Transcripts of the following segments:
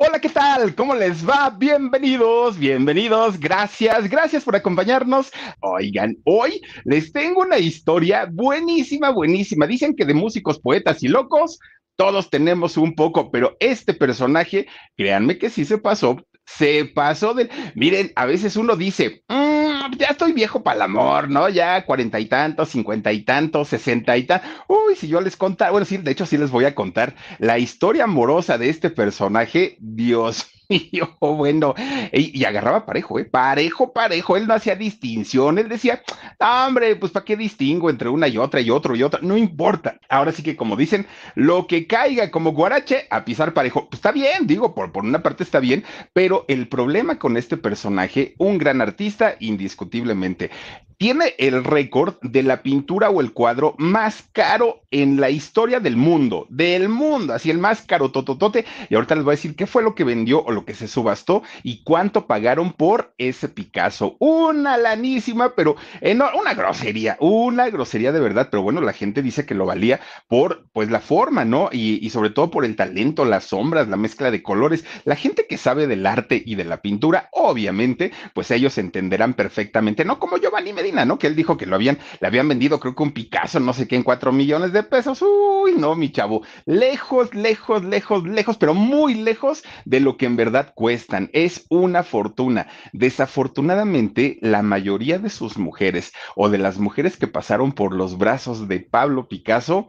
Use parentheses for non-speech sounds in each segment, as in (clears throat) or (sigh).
Hola, ¿qué tal? ¿Cómo les va? Bienvenidos, bienvenidos, gracias, gracias por acompañarnos. Oigan, hoy les tengo una historia buenísima, buenísima. Dicen que de músicos, poetas y locos, todos tenemos un poco, pero este personaje, créanme que sí se pasó, se pasó de... Miren, a veces uno dice, "Mm, ya estoy viejo para el amor, ¿no? Ya cuarenta y tantos, cincuenta y tantos, sesenta y tantos. Uy, si yo les contara, bueno, sí, de hecho sí les voy a contar la historia amorosa de este personaje, Dios (laughs) mío, bueno, y, y agarraba parejo, ¿eh? Parejo, parejo, él no hacía distinción, él decía, "Ah, hombre, pues ¿para qué distingo entre una y otra y otro y otra? No importa. Ahora sí que como dicen, lo que caiga como guarache, a pisar parejo. Pues está bien, digo, por, por una parte está bien, pero el problema con este personaje, un gran artista, indiscutiblemente, tiene el récord de la pintura o el cuadro más caro en la historia del mundo, del mundo, así el más caro tototote. Y ahorita les voy a decir qué fue lo que vendió o lo que se subastó y cuánto pagaron por ese Picasso. Una lanísima, pero una grosería, una grosería de verdad. Pero bueno, la gente dice que lo valía por pues la forma, ¿no? Y, sobre todo por el talento, las sombras, la mezcla de colores. La gente que sabe del arte y de la pintura, obviamente, pues ellos entenderán perfectamente, no como Giovanni ¿no? Que él dijo que lo habían, le habían vendido, creo que un Picasso, no sé qué, en cuatro millones de pesos. Uy, no, mi chavo. Lejos, lejos, lejos, lejos, pero muy lejos de lo que en verdad cuestan. Es una fortuna. Desafortunadamente, la mayoría de sus mujeres o de las mujeres que pasaron por los brazos de Pablo Picasso,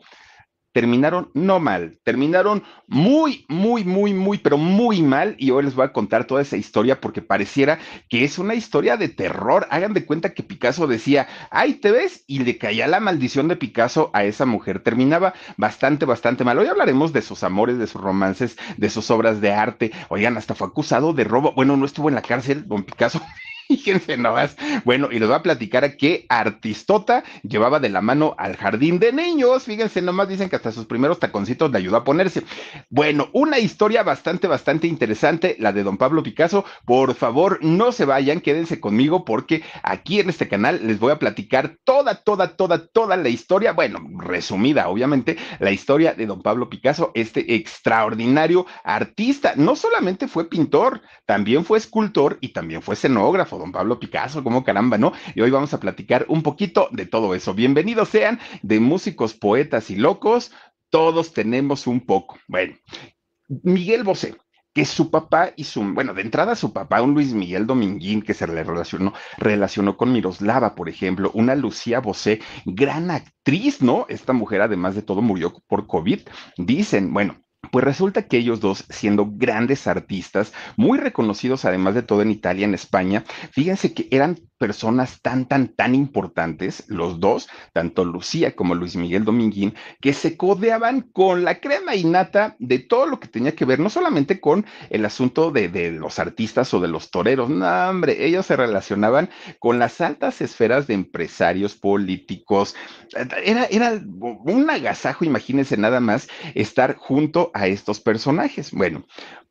terminaron no mal, terminaron muy, muy, muy, muy, pero muy mal. Y hoy les voy a contar toda esa historia porque pareciera que es una historia de terror. Hagan de cuenta que Picasso decía, ay, te ves, y le caía la maldición de Picasso a esa mujer. Terminaba bastante, bastante mal. Hoy hablaremos de sus amores, de sus romances, de sus obras de arte. Oigan, hasta fue acusado de robo. Bueno, no estuvo en la cárcel, don Picasso. (laughs) Fíjense nomás. Bueno, y les voy a platicar a qué artistota llevaba de la mano al jardín de niños. Fíjense nomás, dicen que hasta sus primeros taconcitos le ayudó a ponerse. Bueno, una historia bastante, bastante interesante, la de don Pablo Picasso. Por favor, no se vayan, quédense conmigo porque aquí en este canal les voy a platicar toda, toda, toda, toda la historia. Bueno, resumida, obviamente, la historia de don Pablo Picasso, este extraordinario artista. No solamente fue pintor, también fue escultor y también fue escenógrafo don Pablo Picasso, como caramba, ¿no? Y hoy vamos a platicar un poquito de todo eso. Bienvenidos sean de músicos, poetas y locos. Todos tenemos un poco. Bueno, Miguel Bosé, que su papá y su, bueno, de entrada su papá, un Luis Miguel Dominguín, que se le relacionó, relacionó con Miroslava, por ejemplo, una Lucía Bosé, gran actriz, ¿no? Esta mujer, además de todo, murió por COVID. Dicen, bueno, pues resulta que ellos dos, siendo grandes artistas, muy reconocidos además de todo en Italia, en España, fíjense que eran personas tan, tan, tan importantes, los dos, tanto Lucía como Luis Miguel Dominguín, que se codeaban con la crema innata de todo lo que tenía que ver, no solamente con el asunto de, de los artistas o de los toreros, no, hombre, ellos se relacionaban con las altas esferas de empresarios, políticos, era, era un agasajo, imagínense nada más, estar junto a estos personajes. Bueno,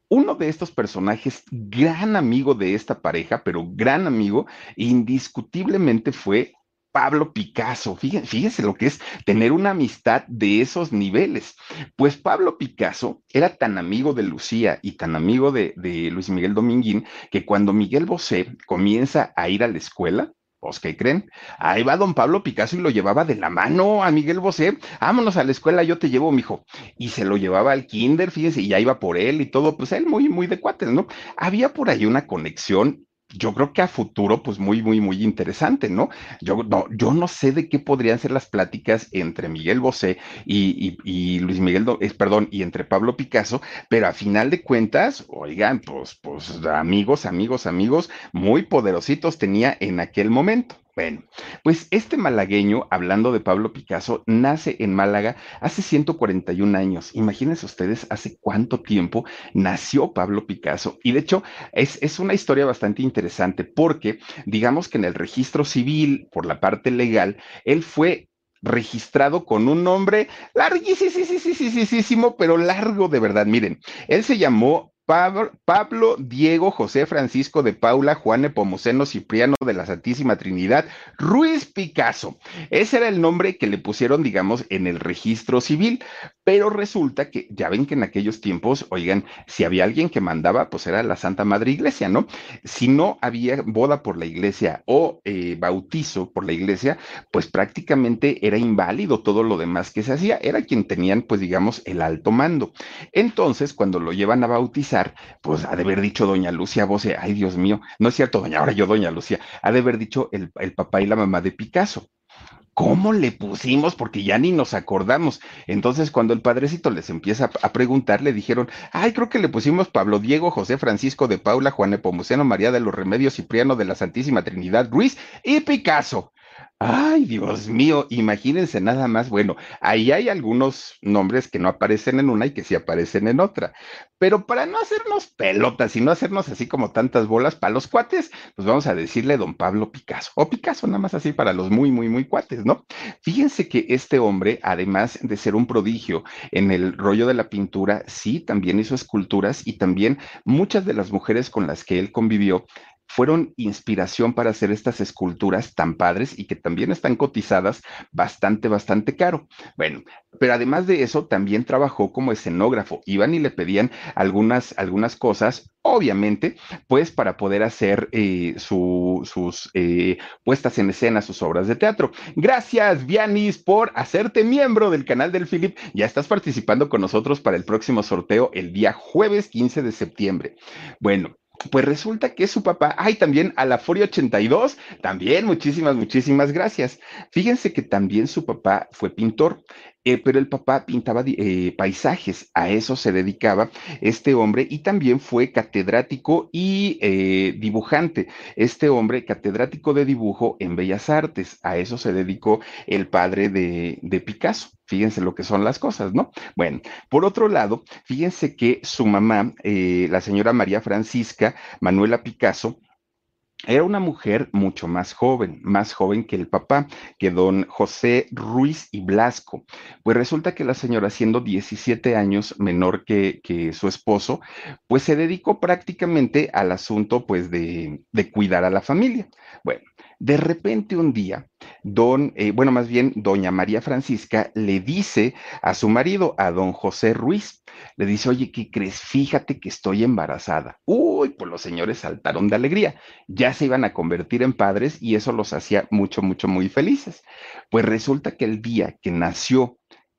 uno de estos personajes, gran amigo de esta pareja, pero gran amigo, indiscutiblemente fue Pablo Picasso. Fíjense, lo que es tener una amistad de esos niveles. Pues Pablo Picasso era tan amigo de Lucía y tan amigo de, de Luis Miguel Dominguín que cuando Miguel Bosé comienza a ir a la escuela, Pues, ¿qué creen? Ahí va don Pablo Picasso y lo llevaba de la mano a Miguel Bosé. Vámonos a la escuela, yo te llevo, mijo. Y se lo llevaba al kinder, fíjense, y ya iba por él y todo. Pues él muy, muy de cuates, ¿no? Había por ahí una conexión yo creo que a futuro, pues muy, muy, muy interesante, ¿no? Yo no, yo no sé de qué podrían ser las pláticas entre Miguel Bosé y, Luis Miguel, es, perdón, y entre Pablo Picasso, pero a final de cuentas, oigan, pues, pues amigos, amigos, amigos, muy poderositos tenía en aquel momento. Bueno, pues este malagueño, hablando de Pablo Picasso, nace en Málaga hace 141 años. Imagínense ustedes hace cuánto tiempo nació Pablo Picasso. Y de hecho, es, es una historia bastante interesante porque, digamos que en el registro civil, por la parte legal, él fue registrado con un nombre larguísimo, pero largo de verdad. Miren, él se llamó Pablo, Diego, José Francisco de Paula, Juan Epomuceno, Cipriano de la Santísima Trinidad, Ruiz Picasso. Ese era el nombre que le pusieron, digamos, en el registro civil. Pero resulta que, ya ven que en aquellos tiempos, oigan, si había alguien que mandaba, pues era la Santa Madre Iglesia, ¿no? Si no había boda por la iglesia o eh, bautizo por la iglesia, pues prácticamente era inválido todo lo demás que se hacía. Era quien tenían, pues digamos, el alto mando. Entonces, cuando lo llevan a bautizar, pues ha de haber dicho doña Lucia Voce, ay Dios mío, no es cierto, doña, ahora yo doña Lucia, ha de haber dicho el, el papá y la mamá de Picasso. ¿Cómo le pusimos? Porque ya ni nos acordamos. Entonces, cuando el padrecito les empieza a preguntar, le dijeron, ay, creo que le pusimos Pablo Diego, José Francisco de Paula, Juan Epomuceno, María de los Remedios, Cipriano de la Santísima Trinidad, Ruiz y Picasso. Ay, Dios mío, imagínense nada más. Bueno, ahí hay algunos nombres que no aparecen en una y que sí aparecen en otra. Pero para no hacernos pelotas y no hacernos así como tantas bolas para los cuates, pues vamos a decirle don Pablo Picasso. O Picasso, nada más así para los muy, muy, muy cuates, ¿no? Fíjense que este hombre, además de ser un prodigio en el rollo de la pintura, sí, también hizo esculturas y también muchas de las mujeres con las que él convivió fueron inspiración para hacer estas esculturas tan padres y que también están cotizadas bastante, bastante caro. Bueno, pero además de eso, también trabajó como escenógrafo. Iban y le pedían algunas, algunas cosas, obviamente, pues para poder hacer eh, sus eh, puestas en escena, sus obras de teatro. Gracias, Vianis, por hacerte miembro del canal del Philip. Ya estás participando con nosotros para el próximo sorteo el día jueves 15 de septiembre. Bueno, pues resulta que su papá, ay, también a la Fori 82, también muchísimas, muchísimas gracias. Fíjense que también su papá fue pintor, eh, pero el papá pintaba eh, paisajes, a eso se dedicaba este hombre y también fue catedrático y eh, dibujante. Este hombre, catedrático de dibujo en Bellas Artes, a eso se dedicó el padre de, de Picasso. Fíjense lo que son las cosas, ¿no? Bueno, por otro lado, fíjense que su mamá, la señora María Francisca Manuela Picasso, era una mujer mucho más joven, más joven que el papá, que don José Ruiz y Blasco. Pues resulta que la señora, siendo 17 años menor que, que su esposo, pues se dedicó prácticamente al asunto pues de, de cuidar a la familia. Bueno, de repente un día, don, eh, bueno, más bien, doña María Francisca le dice a su marido, a don José Ruiz, le dice, oye, ¿qué crees? Fíjate que estoy embarazada. Uy, pues los señores saltaron de alegría. Ya se iban a convertir en padres y eso los hacía mucho, mucho, muy felices. Pues resulta que el día que nació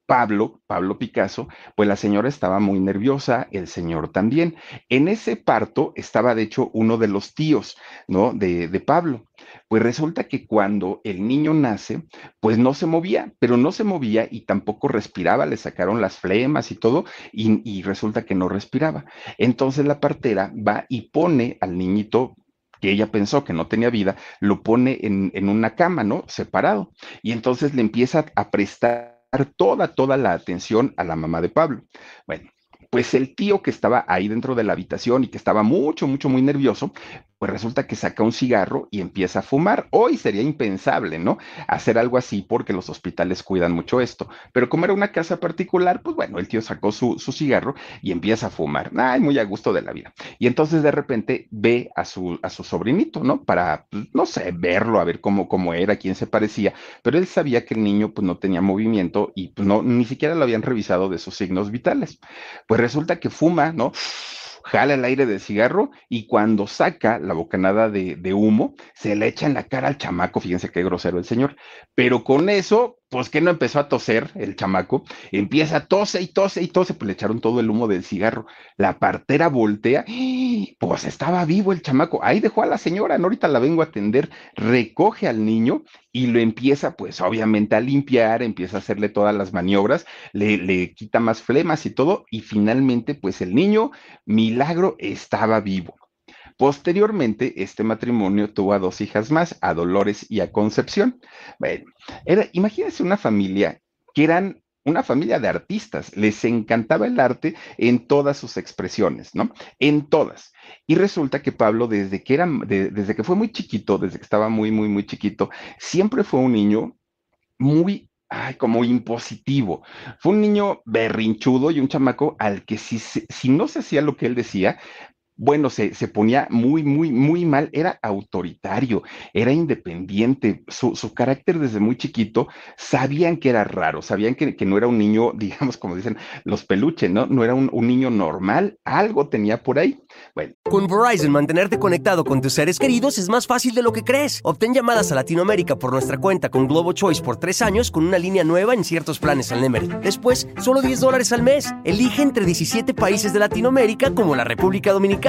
Pablo, Pablo Picasso, pues la señora estaba muy nerviosa, el señor también. En ese parto estaba, de hecho, uno de los tíos, ¿no? De, de Pablo. Pues resulta que cuando el niño nace, pues no se movía, pero no se movía y tampoco respiraba, le sacaron las flemas y todo, y, resulta que no respiraba. Entonces la partera va y pone al niñito que ella pensó que no tenía vida, lo pone en, en, una cama, ¿no? Separado. Y entonces le empieza a prestar toda, toda la atención a la mamá de Pablo. Bueno, pues el tío que estaba ahí dentro de la habitación y que estaba mucho, mucho, muy nervioso, pues resulta que saca un cigarro y empieza a fumar. Hoy sería impensable, ¿no? Hacer algo así porque los hospitales cuidan mucho esto. Pero como era una casa particular, pues bueno, el tío sacó su, cigarro y empieza a fumar. Ay, muy a gusto de la vida. Y entonces de repente ve a su, a su sobrinito, ¿no? Para, pues, no sé, verlo, a ver cómo, cómo era, quién se parecía. Pero él sabía que el niño pues no tenía movimiento y pues no, ni siquiera lo habían revisado de sus signos vitales. Pues resulta que fuma, ¿no? Jala el aire del cigarro y cuando saca la bocanada de, de humo, se le echa en la cara al chamaco, fíjense qué grosero el señor, pero con eso pues que no empezó a toser el chamaco, empieza a tose y tose y tose, pues le echaron todo el humo del cigarro. La partera voltea, pues estaba vivo el chamaco, ahí dejó a la señora, no, ahorita la vengo a atender, recoge al niño y lo empieza, pues obviamente a limpiar, empieza a hacerle todas las maniobras, le, le quita más flemas y todo, y finalmente, pues el niño, milagro, estaba vivo. Posteriormente, este matrimonio tuvo a dos hijas más, a Dolores y a Concepción. Bueno, era, imagínense una familia que eran una familia de artistas, les encantaba el arte en todas sus expresiones, ¿no? En todas. Y resulta que Pablo, desde que era, de, desde que fue muy chiquito, desde que estaba muy, muy, muy chiquito, siempre fue un niño muy ay, como impositivo. Fue un niño berrinchudo y un chamaco al que si, si no se hacía lo que él decía, bueno, se, se, ponía muy, muy, muy mal, era autoritario, era independiente, su, su carácter desde muy chiquito, sabían que era raro, sabían que, que, no era un niño, (laughs) digamos, como dicen los peluches, ¿no? No era un, un niño normal, algo tenía por ahí. Bueno. Con Verizon, mantenerte conectado con tus seres queridos es más fácil de lo que crees. Obtén llamadas a Latinoamérica por nuestra cuenta con Globo Choice por tres años con una línea nueva en ciertos planes al Nemery. Después, solo 10 dólares al mes. Elige entre 17 países de Latinoamérica como la República Dominicana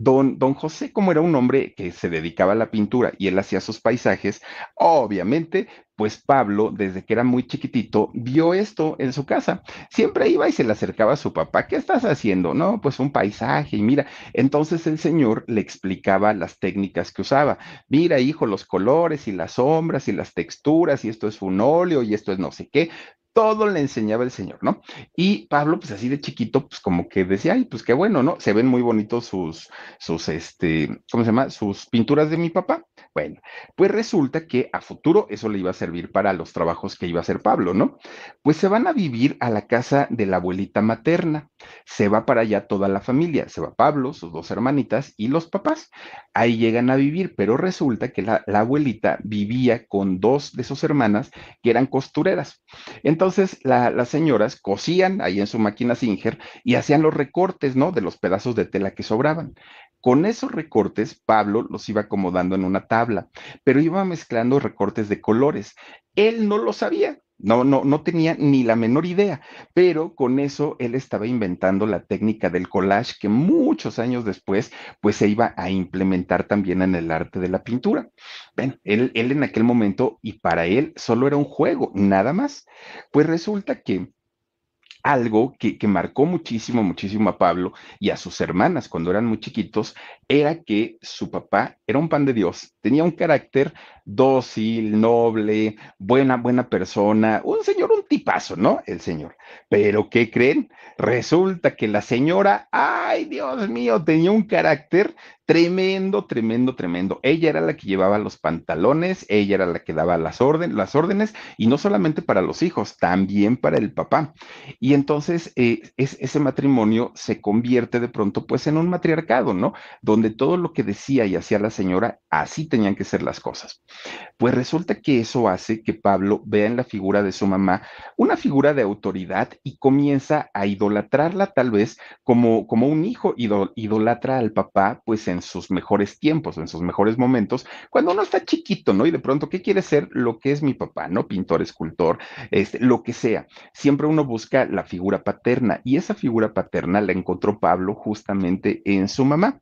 Don, don, José, como era un hombre que se dedicaba a la pintura y él hacía sus paisajes, obviamente, pues Pablo, desde que era muy chiquitito, vio esto en su casa. Siempre iba y se le acercaba a su papá, ¿qué estás haciendo? No, pues un paisaje y mira, entonces el señor le explicaba las técnicas que usaba. Mira, hijo, los colores y las sombras y las texturas y esto es un óleo y esto es no sé qué todo le enseñaba el Señor, ¿no? Y Pablo, pues así de chiquito, pues como que decía, ay, pues qué bueno, ¿no? Se ven muy bonitos sus, sus, este, ¿cómo se llama? Sus pinturas de mi papá. Bueno, pues resulta que a futuro eso le iba a servir para los trabajos que iba a hacer Pablo, ¿no? Pues se van a vivir a la casa de la abuelita materna. Se va para allá toda la familia. Se va Pablo, sus dos hermanitas y los papás. Ahí llegan a vivir, pero resulta que la, abuelita vivía con dos de sus hermanas que eran costureras. Entonces, la, las señoras cosían ahí en su máquina Singer y hacían los recortes, ¿no? De los pedazos de tela que sobraban. Con esos recortes, Pablo los iba acomodando en una tabla, pero iba mezclando recortes de colores. Él no lo sabía, no, no, no tenía ni la menor idea, pero con eso él estaba inventando la técnica del collage que muchos años después, pues se iba a implementar también en el arte de la pintura. Él, él en aquel momento, y para él solo era un juego, nada más. Pues resulta que algo que, que, marcó muchísimo, muchísimo a Pablo y a sus hermanas cuando eran muy chiquitos, era que su papá era un pan de Dios, tenía un carácter dócil, noble, buena, buena persona, un señor, un tipazo, ¿no? El señor. Pero ¿qué creen? Resulta que la señora, ay Dios mío, tenía un carácter tremendo, tremendo, tremendo. Ella era la que llevaba los pantalones, ella era la que daba las, las órdenes, y no solamente para los hijos, también para el papá. Y entonces eh, es, ese matrimonio se convierte de pronto pues en un matriarcado, ¿no? Donde todo lo que decía y hacía la señora, así tenían que ser las cosas. Pues resulta que eso hace que Pablo vea en la figura de su mamá una figura de autoridad y comienza a idolatrarla tal vez como, como un hijo idol, idolatra al papá pues en sus mejores tiempos, en sus mejores momentos, cuando uno está chiquito, ¿no? Y de pronto, ¿qué quiere ser? Lo que es mi papá, ¿no? Pintor, escultor, este, lo que sea. Siempre uno busca la figura paterna y esa figura paterna la encontró Pablo justamente en su mamá.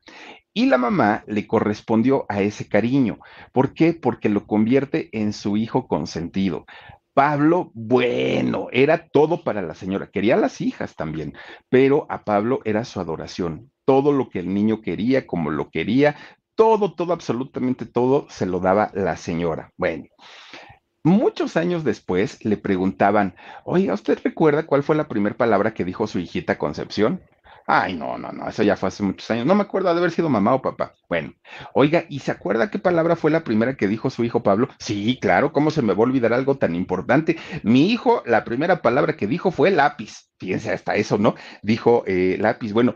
Y la mamá le correspondió a ese cariño. ¿Por qué? Porque lo convierte en su hijo consentido. Pablo, bueno, era todo para la señora, quería a las hijas también, pero a Pablo era su adoración, todo lo que el niño quería, como lo quería, todo, todo, absolutamente todo se lo daba la señora. Bueno, muchos años después le preguntaban, oiga, ¿usted recuerda cuál fue la primera palabra que dijo su hijita Concepción? Ay, no, no, no, eso ya fue hace muchos años. No me acuerdo de haber sido mamá o papá. Bueno, oiga, ¿y se acuerda qué palabra fue la primera que dijo su hijo Pablo? Sí, claro, ¿cómo se me va a olvidar algo tan importante? Mi hijo, la primera palabra que dijo fue lápiz. Fíjense, hasta eso, ¿no? Dijo eh, lápiz. Bueno,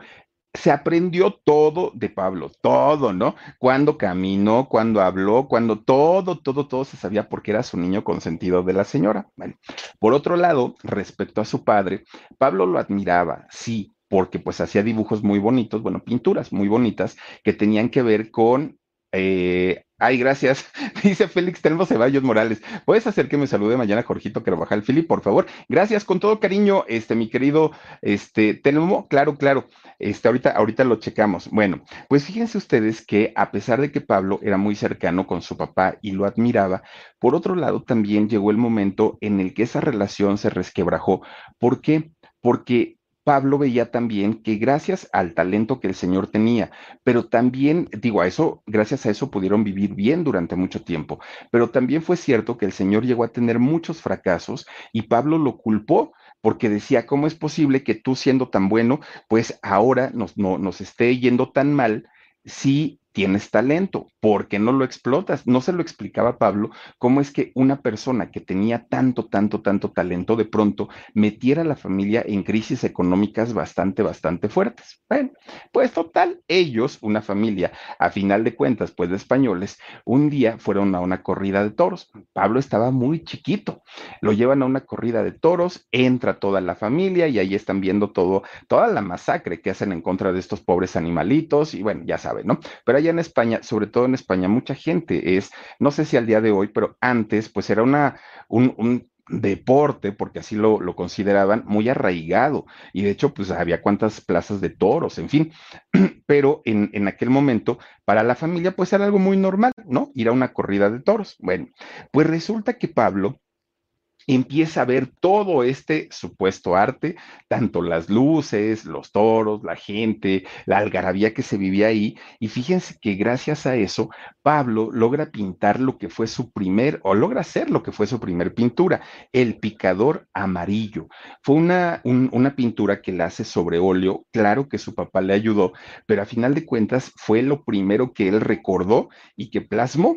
se aprendió todo de Pablo, todo, ¿no? Cuando caminó, cuando habló, cuando todo, todo, todo se sabía porque era su niño consentido de la señora. Bueno, por otro lado, respecto a su padre, Pablo lo admiraba, sí, porque pues hacía dibujos muy bonitos, bueno, pinturas muy bonitas que tenían que ver con... Eh, ay, gracias. (laughs) Dice Félix Telmo Ceballos Morales. ¿Puedes hacer que me salude mañana Jorgito el Fili, por favor? Gracias, con todo cariño, este, mi querido, este, Telmo. Claro, claro. Este, ahorita, ahorita lo checamos. Bueno, pues fíjense ustedes que a pesar de que Pablo era muy cercano con su papá y lo admiraba, por otro lado también llegó el momento en el que esa relación se resquebrajó. ¿Por qué? Porque Pablo veía también que gracias al talento que el Señor tenía, pero también, digo, a eso, gracias a eso pudieron vivir bien durante mucho tiempo, pero también fue cierto que el Señor llegó a tener muchos fracasos y Pablo lo culpó porque decía, ¿cómo es posible que tú siendo tan bueno, pues ahora nos, no, nos esté yendo tan mal si tienes talento, ¿por qué no lo explotas? No se lo explicaba Pablo cómo es que una persona que tenía tanto, tanto, tanto talento de pronto metiera a la familia en crisis económicas bastante, bastante fuertes. Bueno, pues total, ellos, una familia, a final de cuentas, pues de españoles, un día fueron a una corrida de toros. Pablo estaba muy chiquito, lo llevan a una corrida de toros, entra toda la familia y ahí están viendo todo, toda la masacre que hacen en contra de estos pobres animalitos y bueno, ya saben, ¿no? Pero en España, sobre todo en España, mucha gente es, no sé si al día de hoy, pero antes, pues era una, un, deporte, porque así lo, lo, consideraban, muy arraigado. Y de hecho, pues había cuantas plazas de toros, en fin. (clears throat) Pero en, en, aquel momento, para la familia, pues era algo muy normal, ¿no? Ir a una corrida de toros. Bueno, pues resulta que Pablo empieza a ver todo este supuesto arte, tanto las luces, los toros, la gente, la algarabía que se vivía ahí, y fíjense que gracias a eso, Pablo logra pintar lo que fue su primer, o logra hacer lo que fue su primer pintura, el picador amarillo. Fue una, una pintura que la hace sobre óleo, claro que su papá le ayudó, pero a final de cuentas fue lo primero que él recordó y que plasmó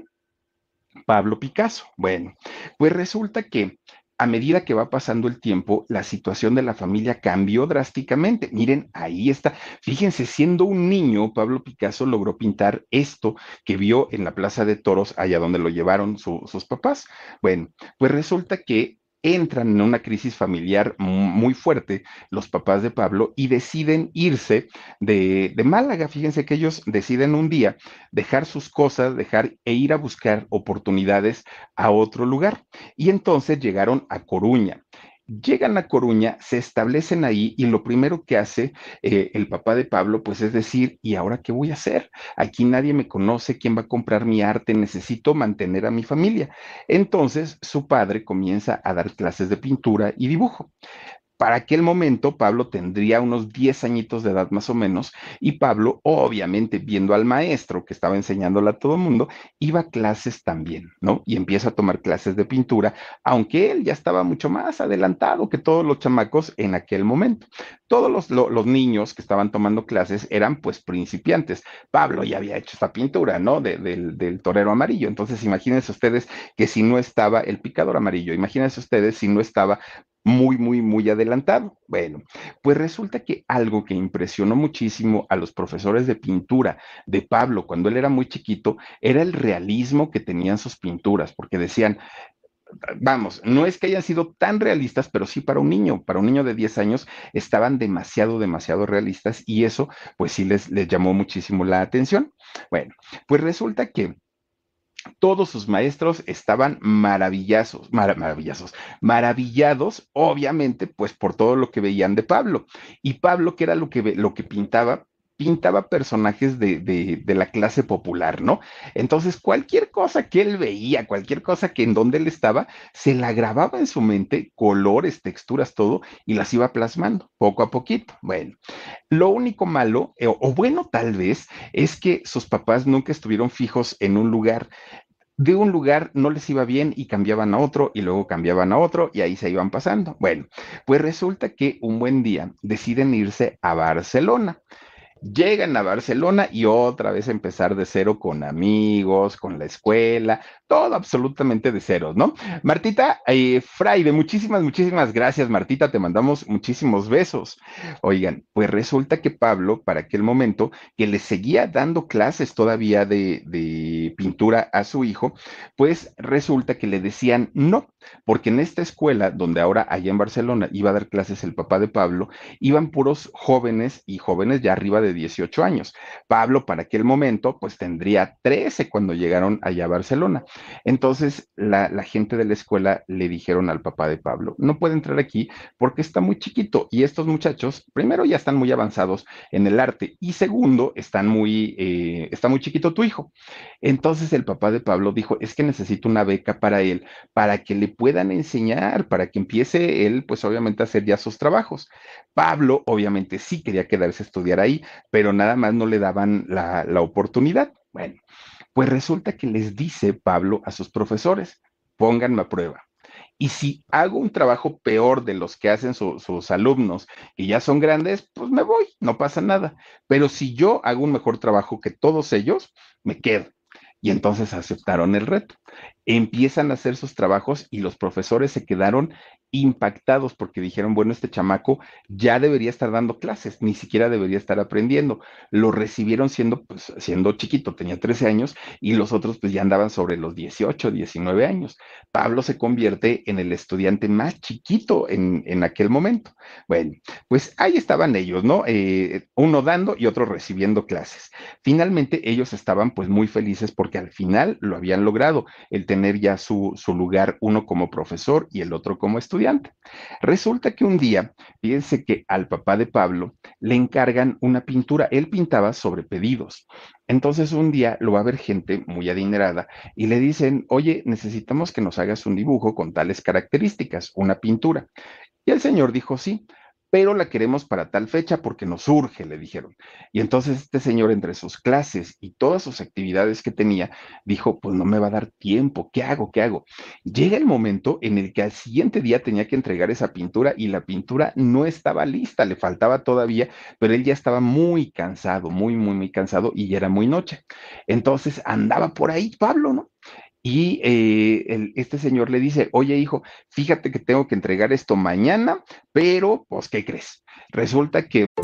Pablo Picasso. Bueno, pues resulta que a medida que va pasando el tiempo, la situación de la familia cambió drásticamente. Miren, ahí está. Fíjense, siendo un niño, Pablo Picasso logró pintar esto que vio en la Plaza de Toros, allá donde lo llevaron sus papás. Bueno, pues resulta que entran en una crisis familiar muy fuerte los papás de Pablo y deciden irse de, de, Málaga. Fíjense que ellos deciden un día dejar sus cosas, dejar e ir a buscar oportunidades a otro lugar. Y entonces llegaron a Coruña. Llegan a Coruña, se establecen ahí y lo primero que hace eh, el papá de Pablo, pues es decir, ¿y ahora qué voy a hacer? Aquí nadie me conoce, ¿quién va a comprar mi arte? Necesito mantener a mi familia. Entonces su padre comienza a dar clases de pintura y dibujo. Para aquel momento, Pablo tendría unos 10 añitos de edad más o menos, y Pablo, obviamente, viendo al maestro que estaba enseñándole a todo el mundo, iba a clases también, ¿no? Y empieza a tomar clases de pintura, aunque él ya estaba mucho más adelantado que todos los chamacos en aquel momento. Todos los, los niños que estaban tomando clases eran pues principiantes. Pablo ya había hecho esta pintura, ¿no? del, del torero amarillo. Entonces, imagínense ustedes que si no estaba el picador amarillo, imagínense ustedes si no estaba muy, muy, muy adelantado. Bueno, pues resulta que algo que impresionó muchísimo a los profesores de pintura de Pablo cuando él era muy chiquito era el realismo que tenían sus pinturas, porque decían, vamos, no es que hayan sido tan realistas, pero sí para un niño, para un niño de 10 años estaban demasiado, demasiado realistas y eso pues sí les, les llamó muchísimo la atención. Bueno, pues resulta que todos sus maestros estaban maravillosos, maravillosos, maravillados, obviamente, pues por todo lo que veían de Pablo. Y Pablo, que era lo que, lo que pintaba, pintaba personajes de, de, la clase popular, ¿no? Entonces, cualquier cosa que él veía, cualquier cosa que en donde él estaba, se la grababa en su mente, colores, texturas, todo, y las iba plasmando poco a poquito. Bueno, lo único malo, eh, o bueno tal vez, es que sus papás nunca estuvieron fijos en un lugar de un lugar no les iba bien y cambiaban a otro y luego cambiaban a otro y ahí se iban pasando. Bueno, pues resulta que un buen día deciden irse a Barcelona llegan a Barcelona y otra vez empezar de cero con amigos, con la escuela, todo absolutamente de cero, ¿no? Martita eh, Fraide, muchísimas, muchísimas gracias, Martita, te mandamos muchísimos besos. Oigan, pues resulta que Pablo, para aquel momento, que le seguía dando clases todavía de, de pintura a su hijo, pues resulta que le decían no, porque en esta escuela, donde ahora allá en Barcelona iba a dar clases el papá de Pablo, iban puros jóvenes y jóvenes ya arriba de 18 años. Pablo, para aquel momento, pues tendría 13 cuando llegaron allá a Barcelona. Entonces, la, gente de la escuela le dijeron al papá de Pablo, no puede entrar aquí porque está muy chiquito y estos muchachos, primero, ya están muy avanzados en el arte y segundo, están muy, eh, está muy chiquito tu hijo. Entonces, el papá de Pablo dijo, es que necesito una beca para él, para que le puedan enseñar, para que empiece él, pues obviamente a hacer ya sus trabajos. Pablo, obviamente, sí quería quedarse a estudiar ahí, pero nada más no le daban la, la oportunidad. Bueno, pues resulta que les dice Pablo a sus profesores, pónganme a prueba. Y si hago un trabajo peor de los que hacen su, sus alumnos y ya son grandes, pues me voy, no pasa nada. Pero si yo hago un mejor trabajo que todos ellos, me quedo. Y entonces aceptaron el reto empiezan a hacer sus trabajos y los profesores se quedaron impactados porque dijeron, bueno, este chamaco ya debería estar dando clases, ni siquiera debería estar aprendiendo. Lo recibieron siendo, pues, siendo chiquito, tenía 13 años y los otros pues ya andaban sobre los 18, 19 años. Pablo se convierte en el estudiante más chiquito en, en aquel momento. Bueno, pues ahí estaban ellos, ¿no? Eh, uno dando y otro recibiendo clases. Finalmente ellos estaban pues muy felices porque al final lo habían logrado el tener ya su, su lugar, uno como profesor y el otro como estudiante. Resulta que un día, fíjense que al papá de Pablo le encargan una pintura, él pintaba sobre pedidos. Entonces un día lo va a ver gente muy adinerada y le dicen, oye, necesitamos que nos hagas un dibujo con tales características, una pintura. Y el señor dijo, sí, pero la queremos para tal fecha porque nos urge, le dijeron. Y entonces este señor, entre sus clases y todas sus actividades que tenía, dijo, pues no me va a dar tiempo, ¿qué hago? ¿Qué hago? Llega el momento en el que al siguiente día tenía que entregar esa pintura y la pintura no estaba lista, le faltaba todavía, pero él ya estaba muy cansado, muy, muy, muy cansado y ya era muy noche. Entonces andaba por ahí Pablo, ¿no? Y eh, el, este señor le dice, oye hijo, fíjate que tengo que entregar esto mañana, pero pues, ¿qué crees? Resulta que...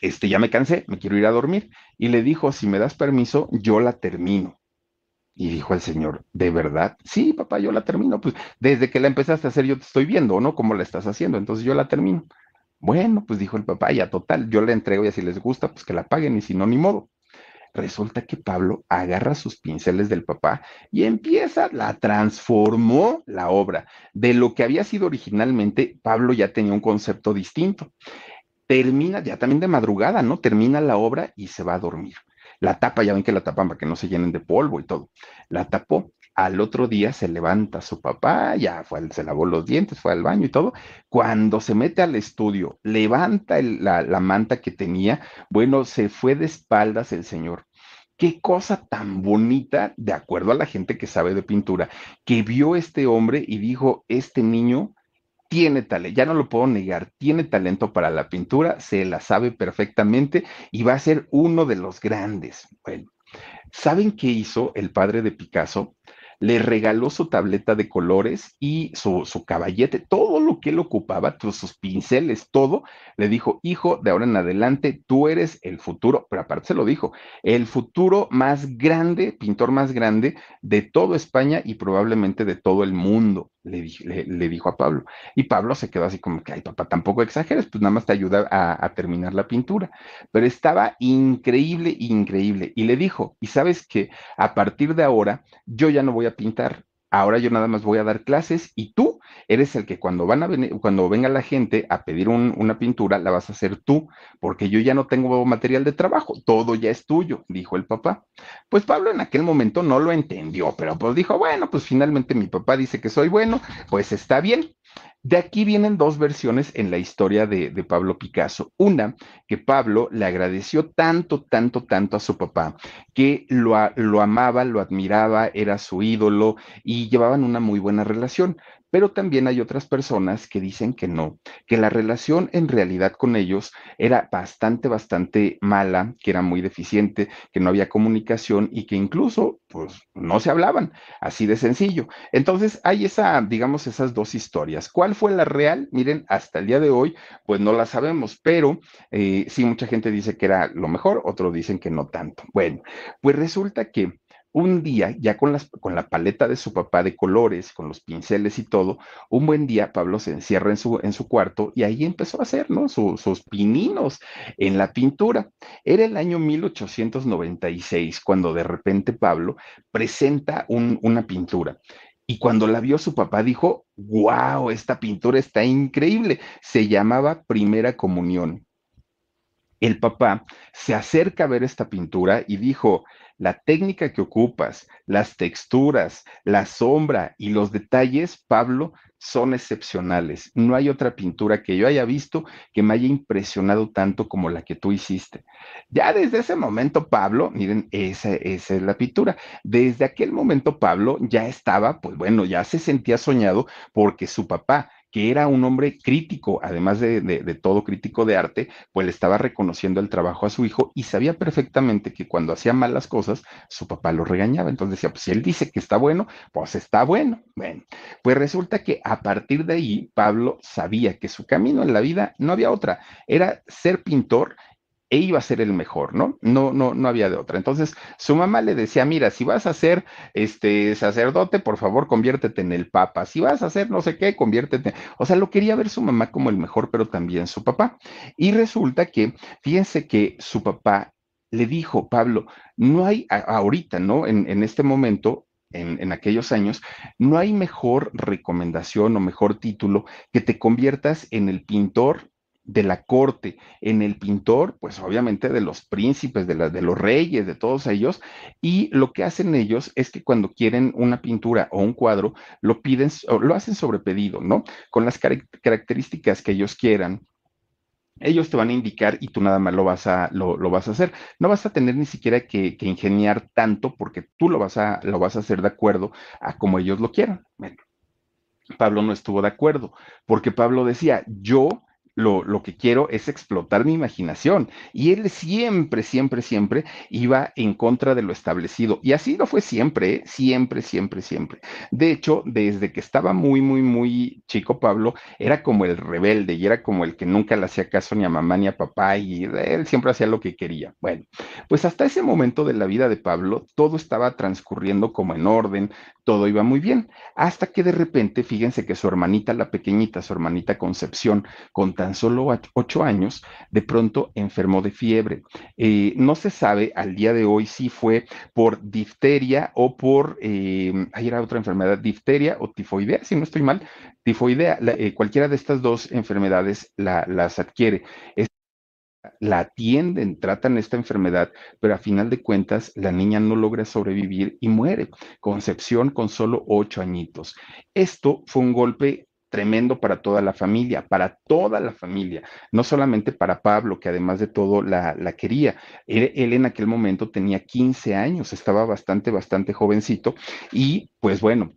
Este, ya me cansé, me quiero ir a dormir. Y le dijo, si me das permiso, yo la termino. Y dijo el señor, ¿de verdad? Sí, papá, yo la termino. Pues desde que la empezaste a hacer, yo te estoy viendo, ¿no? Cómo la estás haciendo. Entonces yo la termino. Bueno, pues dijo el papá, ya total, yo la entrego y si les gusta, pues que la paguen y si no, ni modo. Resulta que Pablo agarra sus pinceles del papá y empieza, la transformó la obra. De lo que había sido originalmente, Pablo ya tenía un concepto distinto. Termina, ya también de madrugada, ¿no? Termina la obra y se va a dormir. La tapa, ya ven que la tapan para que no se llenen de polvo y todo. La tapó. Al otro día se levanta su papá, ya fue, se lavó los dientes, fue al baño y todo. Cuando se mete al estudio, levanta la, la manta que tenía, bueno, se fue de espaldas el señor qué cosa tan bonita, de acuerdo a la gente que sabe de pintura, que vio este hombre y dijo, este niño tiene talento, ya no lo puedo negar, tiene talento para la pintura, se la sabe perfectamente y va a ser uno de los grandes. ¿saben qué hizo el padre de Picasso? le regaló su tableta de colores y su, su caballete, todo lo que él ocupaba, sus pinceles, todo, le dijo, hijo, de ahora en adelante, tú eres el futuro, pero aparte se lo dijo, el futuro más grande, pintor más grande de toda España y probablemente de todo el mundo. Le, le, dijo a Pablo. Y Pablo se quedó así como que, ay, papá, tampoco exageres, pues nada más te ayuda a, a, terminar la pintura. Pero estaba increíble, increíble. Y le dijo, y sabes que a partir de ahora yo ya no voy a pintar, ahora yo nada más voy a dar clases y tú eres el que cuando van a venir, cuando venga la gente a pedir un, una pintura, la vas a hacer tú, porque yo ya no tengo material de trabajo, todo ya es tuyo, dijo el papá. Pues Pablo en aquel momento no lo entendió, pero pues dijo, bueno, pues finalmente mi papá dice que soy bueno, pues está bien. De aquí vienen dos versiones en la historia de, Pablo Picasso. Una, que Pablo le agradeció tanto, tanto, tanto a su papá, que lo amaba, lo admiraba, era su ídolo y llevaban una muy buena relación pero también hay otras personas que dicen que no, que la relación en realidad con ellos era bastante, bastante mala, que era muy deficiente, que no había comunicación y que incluso, pues, no se hablaban, así de sencillo. Entonces, hay esa, digamos, esas dos historias. ¿Cuál fue la real? Miren, hasta el día de hoy, pues no la sabemos, pero eh, sí, mucha gente dice que era lo mejor, otros dicen que no tanto. Bueno, pues resulta que un día, ya con, las, con, la paleta de su papá de colores, con los pinceles y todo, un buen día Pablo se encierra en su, en su cuarto y ahí empezó a hacer ¿no? sus pininos en la pintura. Era el año 1896 cuando de repente Pablo presenta un, una pintura. Y cuando la vio su papá dijo, wow, esta pintura está increíble. Se llamaba Primera Comunión. El papá se acerca a ver esta pintura y dijo, la técnica que ocupas, las texturas, la sombra y los detalles, Pablo, son excepcionales. No hay otra pintura que yo haya visto que me haya impresionado tanto como la que tú hiciste. Ya desde ese momento, Pablo, miren, esa, esa es la pintura. Desde aquel momento, Pablo ya estaba, pues bueno, ya se sentía soñado porque su papá, que era un hombre crítico, además de, todo crítico de arte, pues le estaba reconociendo el trabajo a su hijo y sabía perfectamente que cuando hacía malas cosas, su papá lo regañaba. Entonces decía, pues si él dice que está bueno, pues está bueno. Bueno, pues resulta que a partir de ahí, Pablo sabía que su camino en la vida no había otra, era ser pintor e iba a ser el mejor, ¿no? No, no, no había de otra. Entonces, su mamá le decía, mira, si vas a ser este sacerdote, por favor, conviértete en el papa. Si vas a hacer no sé qué, conviértete. O sea, lo quería ver su mamá como el mejor, pero también su papá. Y resulta que, fíjense que su papá le dijo, Pablo, no hay ahorita, ¿no? En, este momento, en, en, aquellos años, no hay mejor recomendación o mejor título que te conviertas en el pintor de la corte, en el pintor, pues obviamente de los príncipes, de, los reyes, de todos ellos, y lo que hacen ellos es que cuando quieren una pintura o un cuadro, lo piden, o lo hacen sobre pedido, ¿no? Con las car características que ellos quieran, ellos te van a indicar y tú nada más lo vas a, lo vas a hacer. No vas a tener ni siquiera que, que, ingeniar tanto porque tú lo vas, a, lo vas a hacer de acuerdo a como ellos lo quieran. Bueno, Pablo no estuvo de acuerdo porque Pablo decía, yo lo, lo, que quiero es explotar mi imaginación. Y él siempre, siempre, siempre iba en contra de lo establecido. Y así lo fue siempre, ¿eh? siempre, siempre, siempre. De hecho, desde que estaba muy, muy, muy chico, Pablo era como el rebelde y era como el que nunca le hacía caso ni a mamá ni a papá y él siempre hacía lo que quería. Bueno, pues hasta ese momento de la vida de Pablo, todo estaba transcurriendo como en orden, todo iba muy bien, hasta que de repente, fíjense que su hermanita, la pequeñita, su hermanita Concepción, con tan solo ocho años, de pronto enfermó de fiebre. Eh, no se sabe al día de hoy si fue por difteria o por, eh, ahí era otra enfermedad, difteria o tifoidea, si no estoy mal, tifoidea, la, eh, cualquiera de estas dos enfermedades la, las adquiere. La atienden, tratan esta enfermedad, pero a final de cuentas la niña no logra sobrevivir y muere. Concepción con solo ocho añitos. Esto fue un golpe tremendo para toda la familia, para toda la familia, no solamente para Pablo, que además de todo la, quería. Él, él, en aquel momento tenía 15 años, estaba bastante, bastante jovencito y pues bueno,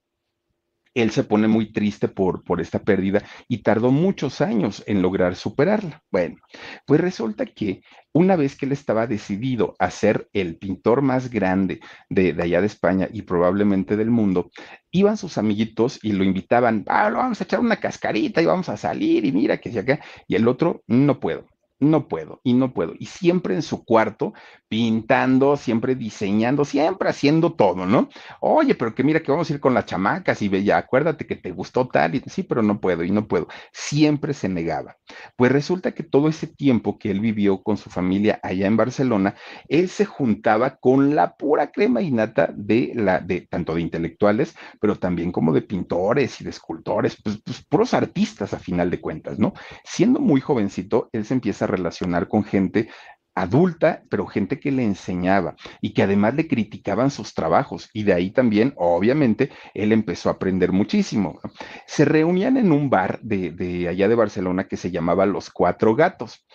él se pone muy triste por, por esta pérdida y tardó muchos años en lograr superarla. Bueno, pues resulta que una vez que él estaba decidido a ser el pintor más grande de, de, allá de España y probablemente del mundo, iban sus amiguitos y lo invitaban, ah, vamos a echar una cascarita y vamos a salir y mira que si acá, y el otro, no puedo, no puedo y no puedo. Y siempre en su cuarto, pintando, siempre diseñando, siempre haciendo todo, ¿no? Oye, pero que mira que vamos a ir con las chamacas y ya, acuérdate que te gustó tal y sí, pero no puedo y no puedo. Siempre se negaba. Pues resulta que todo ese tiempo que él vivió con su familia allá en Barcelona, él se juntaba con la pura crema innata de la de tanto de intelectuales, pero también como de pintores y de escultores, pues, pues puros artistas a final de cuentas, ¿no? Siendo muy jovencito, él se empieza a relacionar con gente adulta, pero gente que le enseñaba y que además le criticaban sus trabajos. Y de ahí también, obviamente, él empezó a aprender muchísimo. Se reunían en un bar de, de, allá de Barcelona que se llamaba Los Cuatro Gatos.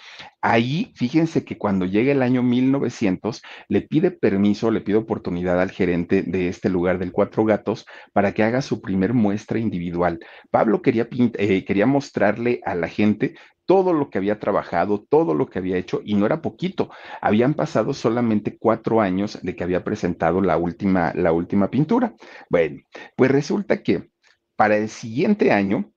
Ahí, fíjense que cuando llega el año 1900, le pide permiso, le pide oportunidad al gerente de este lugar del Cuatro Gatos para que haga su primer muestra individual. Pablo quería, eh, quería mostrarle a la gente todo lo que había trabajado, todo lo que había hecho, y no era poquito. Habían pasado solamente cuatro años de que había presentado la última, la última pintura. Bueno, pues resulta que para el siguiente año,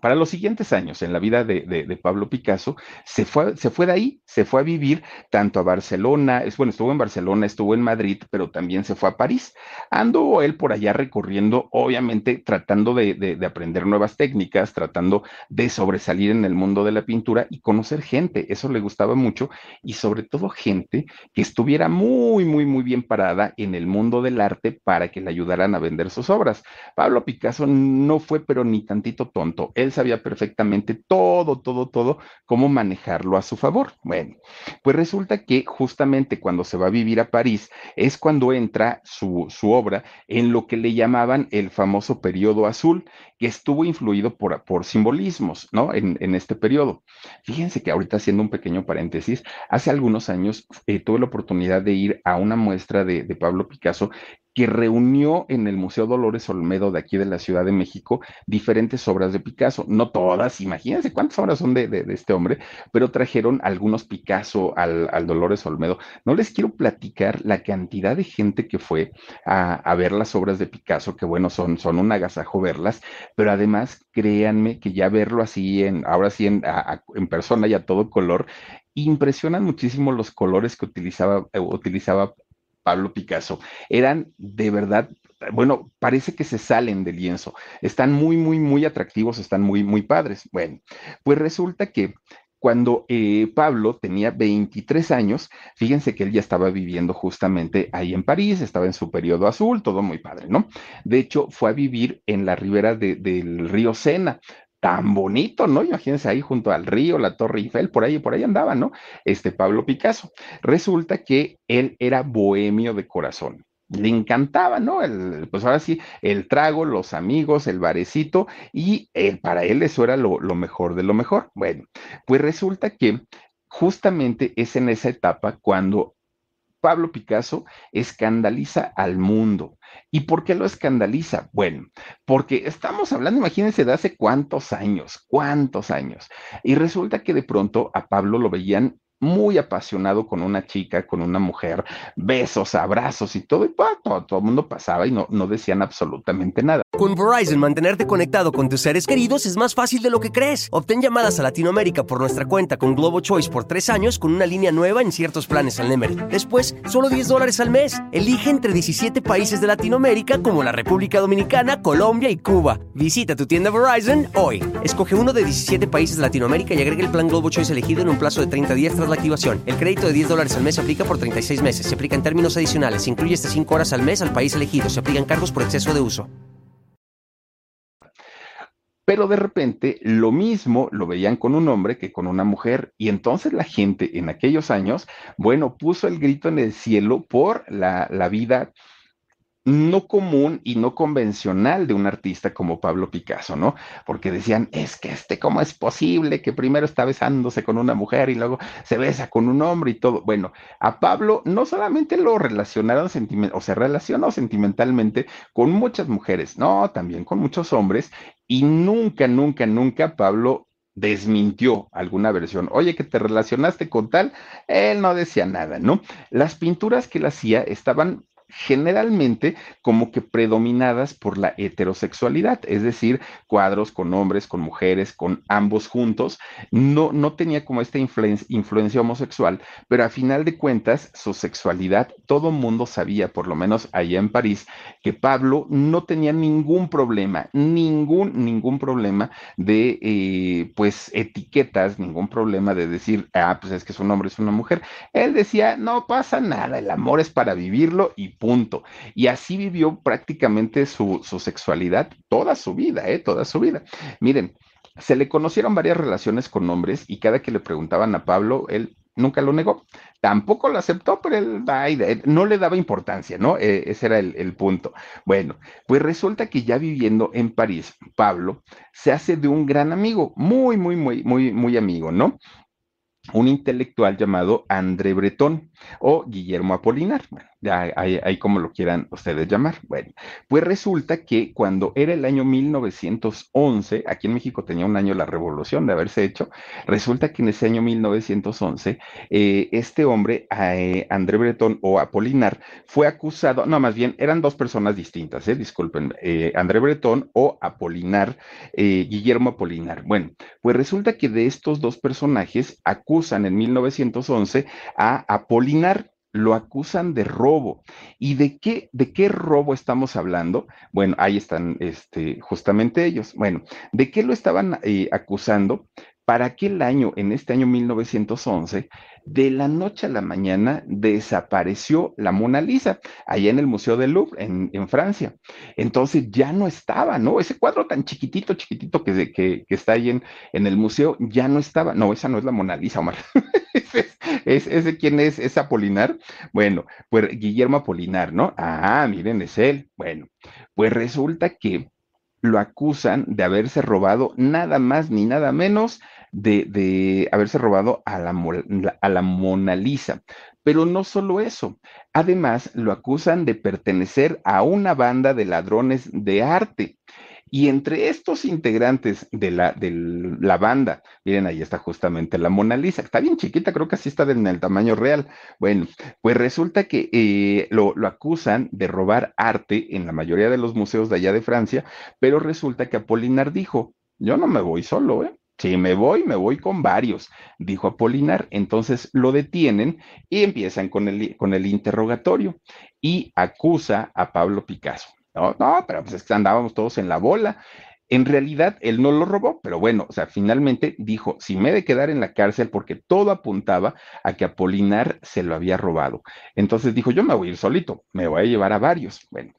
para los siguientes años en la vida de, Pablo Picasso, se fue, se fue de ahí, se fue a vivir tanto a Barcelona, es, bueno, estuvo en Barcelona, estuvo en Madrid, pero también se fue a París. Ando él por allá recorriendo, obviamente tratando de, de, aprender nuevas técnicas, tratando de sobresalir en el mundo de la pintura y conocer gente, eso le gustaba mucho, y sobre todo gente que estuviera muy, muy, muy bien parada en el mundo del arte para que le ayudaran a vender sus obras. Pablo Picasso no fue, pero ni tantito tonto sabía perfectamente todo, todo, todo, cómo manejarlo a su favor. Bueno, pues resulta que justamente cuando se va a vivir a París es cuando entra su, su obra en lo que le llamaban el famoso periodo azul, que estuvo influido por, por simbolismos, ¿no? En, en, este periodo. Fíjense que ahorita haciendo un pequeño paréntesis, hace algunos años eh, tuve la oportunidad de ir a una muestra de, de Pablo Picasso que reunió en el Museo Dolores Olmedo de aquí de la Ciudad de México diferentes obras de Picasso, no todas, imagínense cuántas obras son de, de, este hombre, pero trajeron algunos Picasso al, al, Dolores Olmedo. No les quiero platicar la cantidad de gente que fue a, a, ver las obras de Picasso, que bueno, son, son un agasajo verlas, pero además créanme que ya verlo así, en, ahora sí en, en persona y a todo color, impresionan muchísimo los colores que utilizaba, eh, utilizaba Pablo Picasso, eran de verdad, bueno, parece que se salen del lienzo, están muy, muy, muy atractivos, están muy, muy padres. Bueno, pues resulta que cuando eh, Pablo tenía 23 años, fíjense que él ya estaba viviendo justamente ahí en París, estaba en su periodo azul, todo muy padre, ¿no? De hecho, fue a vivir en la ribera de, del río Sena, tan bonito, ¿no? Imagínense ahí junto al río, la Torre Eiffel, por ahí, por ahí andaba, ¿no? Este Pablo Picasso. Resulta que él era bohemio de corazón. Le encantaba, ¿no? El, pues ahora sí, el trago, los amigos, el barecito, y él, para él eso era lo, lo mejor de lo mejor. Bueno, pues resulta que justamente es en esa etapa cuando Pablo Picasso escandaliza al mundo. ¿Y por qué lo escandaliza? Bueno, porque estamos hablando, imagínense, de hace cuántos años, cuántos años. Y resulta que de pronto a Pablo lo veían muy apasionado con una chica, con una mujer, besos, abrazos y todo, y todo, todo, el mundo pasaba y no, no decían absolutamente nada. Con Verizon, mantenerte conectado con tus seres queridos es más fácil de lo que crees. Obtén llamadas a Latinoamérica por nuestra cuenta con Globo Choice por tres años con una línea nueva en ciertos planes al Nemery. Después, solo 10 dólares al mes. Elige entre 17 países de Latinoamérica como la República Dominicana, Colombia y Cuba. Visita tu tienda Verizon hoy. Escoge uno de 17 países de Latinoamérica y agrega el plan Globo Choice elegido en un plazo de 30 días tras la activación. El crédito de 10 dólares al mes se aplica por 36 meses. Se aplica en términos adicionales. Se incluye hasta 5 horas al mes al país elegido. Se aplican cargos por exceso de uso. Pero de repente lo mismo lo veían con un hombre que con una mujer. Y entonces la gente en aquellos años, bueno, puso el grito en el cielo por la, la vida no común y no convencional de un artista como Pablo Picasso, ¿no? Porque decían, es que este, ¿cómo es posible que primero está besándose con una mujer y luego se besa con un hombre y todo? Bueno, a Pablo no solamente lo relacionaron o se relacionó sentimentalmente con muchas mujeres, no, también con muchos hombres, y nunca, nunca, nunca Pablo desmintió alguna versión. Oye, que te relacionaste con tal, él no decía nada, ¿no? Las pinturas que él hacía estaban generalmente como que predominadas por la heterosexualidad, es decir, cuadros con hombres, con mujeres, con ambos juntos. No, no tenía como esta influencia, homosexual, pero a final de cuentas, su sexualidad, todo mundo sabía, por lo menos allá en París, que Pablo no tenía ningún problema, ningún, ningún problema de, eh, pues, etiquetas, ningún problema de decir, ah, pues es que es un hombre, es una mujer. Él decía, no pasa nada, el amor es para vivirlo y punto. Y así vivió prácticamente su, su sexualidad toda su vida, ¿eh? Toda su vida. Miren, se le conocieron varias relaciones con hombres y cada que le preguntaban a Pablo, él nunca lo negó. Tampoco lo aceptó, pero él no le daba importancia, ¿no? E, ese era el, el, punto. Bueno, pues resulta que ya viviendo en París, Pablo se hace de un gran amigo, muy, muy, muy, muy, muy amigo, ¿no? un intelectual llamado André Breton o Guillermo Apolinar, bueno, ya ahí, como lo quieran ustedes llamar. Bueno, pues resulta que cuando era el año 1911, aquí en México tenía un año la revolución de haberse hecho, resulta que en ese año 1911, eh, este hombre, eh, André Breton o Apolinar, fue acusado, no, más bien eran dos personas distintas, eh, disculpen, eh, André Breton o Apolinar, Guillermo Apolinar. Bueno, pues resulta que de estos dos personajes acusan en 1911 a Apolinar lo acusan de robo. ¿Y de qué, de qué robo estamos hablando? Bueno, ahí están este, justamente ellos. Bueno, ¿de qué lo estaban eh, acusando? Para aquel año, en este año 1911, de la noche a la mañana desapareció la Mona Lisa, allá en el Museo del Louvre, en, Francia. Entonces ya no estaba, ¿no? Ese cuadro tan chiquitito, chiquitito que, que, está ahí en, en, el museo, ya no estaba. No, esa no es la Mona Lisa, Omar. (laughs) ¿Ese, es, ese quién es? ¿Es Apolinar? Bueno, pues Guillermo Apolinar, ¿no? Ah, miren, es él. Bueno, pues resulta que lo acusan de haberse robado nada más ni nada menos de, de haberse robado a la, a la Mona Lisa. Pero no solo eso, además lo acusan de pertenecer a una banda de ladrones de arte. Y entre estos integrantes de la, de la banda, miren, ahí está justamente la Mona Lisa, está bien chiquita, creo que así está en el tamaño real. Bueno, pues resulta que eh, lo, acusan de robar arte en la mayoría de los museos de allá de Francia, pero resulta que Apolinar dijo, yo no me voy solo, ¿eh? Si me voy, me voy con varios, dijo Apolinar. Entonces lo detienen y empiezan con el, con el interrogatorio y acusa a Pablo Picasso. No, no, pero pues andábamos todos en la bola. En realidad, él no lo robó, pero bueno, o sea, finalmente dijo, si me he de quedar en la cárcel porque todo apuntaba a que Apolinar se lo había robado. Entonces dijo, yo me voy a ir solito, me voy a llevar a varios. Bueno,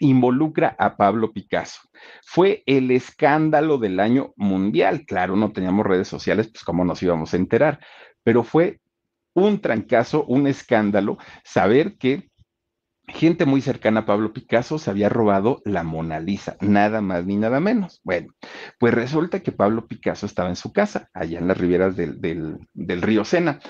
involucra a Pablo Picasso. Fue el escándalo del año mundial. Claro, no teníamos redes sociales, pues cómo nos íbamos a enterar, pero fue un trancazo, un escándalo saber que gente muy cercana a Pablo Picasso se había robado la Mona Lisa, nada más ni nada menos. Bueno, pues resulta que Pablo Picasso estaba en su casa, allá en las riberas del, río Sena,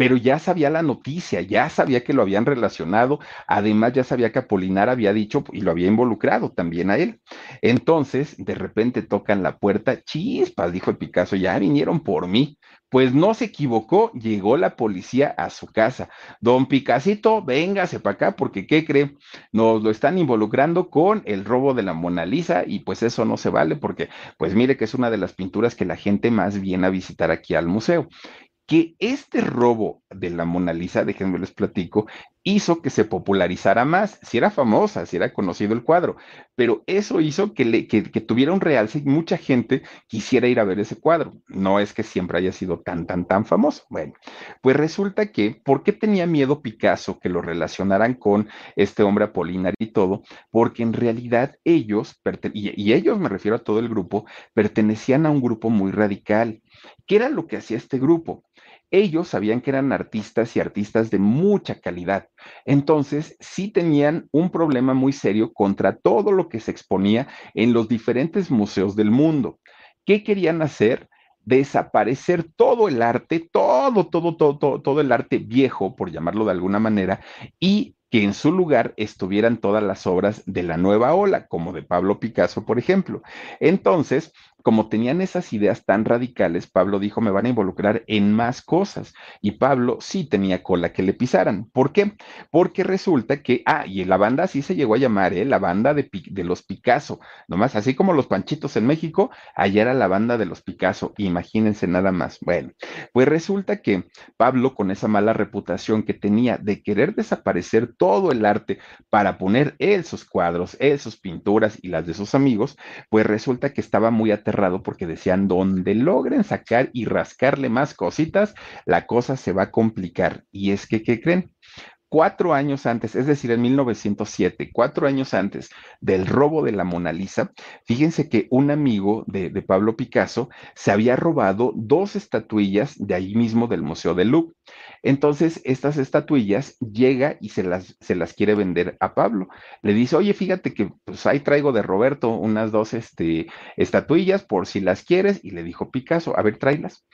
pero ya sabía la noticia, ya sabía que lo habían relacionado, además ya sabía que Apolinar había dicho y lo había involucrado también a él. Entonces, de repente tocan la puerta, chispas, dijo el Picasso, ya vinieron por mí. Pues no se equivocó, llegó la policía a su casa. Don Picasito, véngase para acá, porque ¿qué cree? Nos lo están involucrando con el robo de la Mona Lisa y pues eso no se vale porque, pues mire que es una de las pinturas que la gente más viene a visitar aquí al museo que este robo de la Mona Lisa, déjenme les platico, hizo que se popularizara más. Si era famosa, si era conocido el cuadro, pero eso hizo que, tuviera un realce y mucha gente quisiera ir a ver ese cuadro. No es que siempre haya sido tan, tan, tan famoso. Bueno, pues resulta que, ¿por qué tenía miedo Picasso que lo relacionaran con este hombre Apolinar y todo? Porque en realidad ellos, y, y ellos me refiero a todo el grupo, pertenecían a un grupo muy radical. ¿Qué era lo que hacía este grupo? Ellos sabían que eran artistas y artistas de mucha calidad. Entonces, sí tenían un problema muy serio contra todo lo que se exponía en los diferentes museos del mundo. ¿Qué querían hacer? Desaparecer todo el arte, todo, todo, todo, todo, todo el arte viejo, por llamarlo de alguna manera, y que en su lugar estuvieran todas las obras de la nueva ola, como de Pablo Picasso, por ejemplo. Entonces, como tenían esas ideas tan radicales, Pablo dijo, me van a involucrar en más cosas. Y Pablo sí tenía cola que le pisaran. ¿Por qué? Porque resulta que, ah, y la banda así se llegó a llamar, ¿eh? La banda de, de los Picasso. Nomás, así como los Panchitos en México, allá era la banda de los Picasso. Imagínense nada más. Bueno, pues resulta que Pablo, con esa mala reputación que tenía de querer desaparecer todo el arte para poner él sus cuadros, él sus pinturas y las de sus amigos, pues resulta que estaba muy porque decían, donde logren sacar y rascarle más cositas, la cosa se va a complicar. Y es que, ¿qué creen? cuatro años antes, es decir, en 1907, cuatro años antes del robo de la Mona Lisa, fíjense que un amigo de, de, Pablo Picasso se había robado dos estatuillas de ahí mismo del Museo del Louvre. Entonces, estas estatuillas llega y se las, se las quiere vender a Pablo. Le dice, oye, fíjate que pues ahí traigo de Roberto unas dos este, estatuillas por si las quieres. Y le dijo Picasso, a ver, tráelas.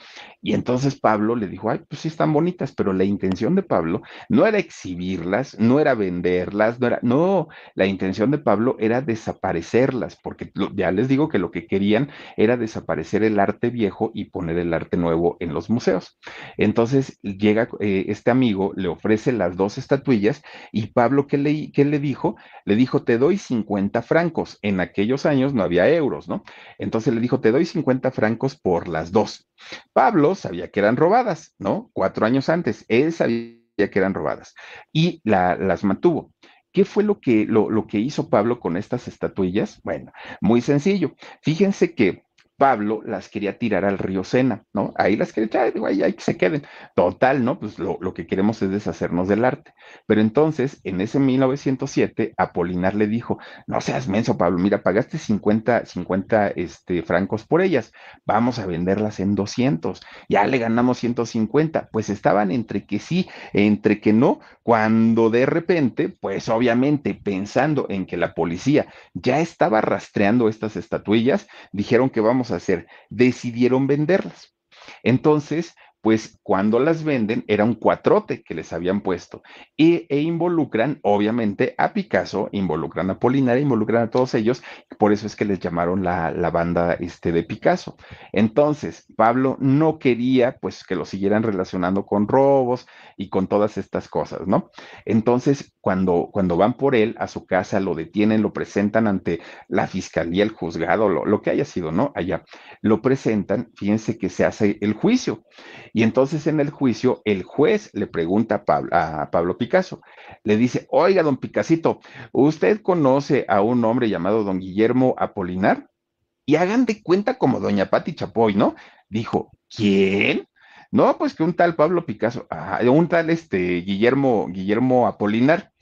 Y entonces Pablo le dijo, ay, pues sí están bonitas, pero la intención de Pablo no era exhibirlas, no era venderlas, no era, no, la intención de Pablo era desaparecerlas, porque ya les digo que lo que querían era desaparecer el arte viejo y poner el arte nuevo en los museos. Entonces llega eh, este amigo, le ofrece las dos estatuillas y Pablo, ¿qué le, ¿qué le dijo? Le dijo, te doy 50 francos. En aquellos años no había euros, ¿no? Entonces le dijo, te doy 50 francos por las dos. Pablo sabía que eran robadas, ¿no? Cuatro años antes, él sabía que eran robadas y la, las mantuvo. ¿Qué fue lo que, lo, lo que hizo Pablo con estas estatuillas? Bueno, muy sencillo. Fíjense que Pablo las quería tirar al río Sena, ¿no? Ahí las quería echar, ahí, que se queden. Total, ¿no? Pues lo, lo, que queremos es deshacernos del arte. Pero entonces, en ese 1907, Apolinar le dijo, no seas menso, Pablo, mira, pagaste 50, 50 este, francos por ellas, vamos a venderlas en 200, ya le ganamos 150. Pues estaban entre que sí, entre que no, cuando de repente, pues obviamente pensando en que la policía ya estaba rastreando estas estatuillas, dijeron que vamos hacer? Decidieron venderlas. Entonces, pues cuando las venden era un cuatrote que les habían puesto e involucran obviamente a Picasso, involucran a Polinaria, involucran a todos ellos, por eso es que les llamaron la, la, banda este, de Picasso. Entonces, Pablo no quería pues que lo siguieran relacionando con robos y con todas estas cosas, ¿no? Entonces, cuando, cuando van por él a su casa, lo detienen, lo presentan ante la fiscalía, el juzgado, lo, lo que haya sido, ¿no? Allá, lo presentan, fíjense que se hace el juicio. Y entonces en el juicio el juez le pregunta a Pablo, a Pablo, Picasso, le dice, oiga, don Picasito, ¿usted conoce a un hombre llamado don Guillermo Apolinar? Y hagan de cuenta como doña Patti Chapoy, ¿no? Dijo, ¿quién? No, pues que un tal Pablo Picasso, ah, un tal este Guillermo, Guillermo Apolinar.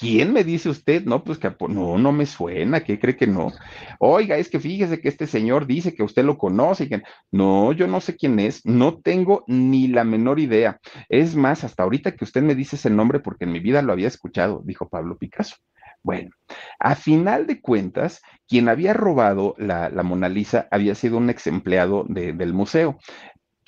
¿Quién me dice usted? No, pues que no, no me suena, ¿qué cree que no? Oiga, es que fíjese que este señor dice que usted lo conoce y que no, yo no sé quién es, no tengo ni la menor idea. Es más, hasta ahorita que usted me dice ese nombre porque en mi vida lo había escuchado, dijo Pablo Picasso. Bueno, a final de cuentas, quien había robado la, la Mona Lisa había sido un ex empleado de, del museo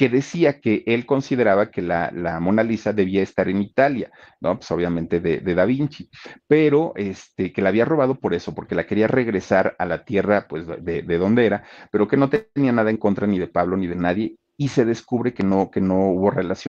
que decía que él consideraba que la, la, Mona Lisa debía estar en Italia, ¿no? Pues obviamente de, de, Da Vinci, pero este, que la había robado por eso, porque la quería regresar a la tierra, pues, de, de donde era, pero que no tenía nada en contra ni de Pablo ni de nadie, y se descubre que no, que no hubo relación.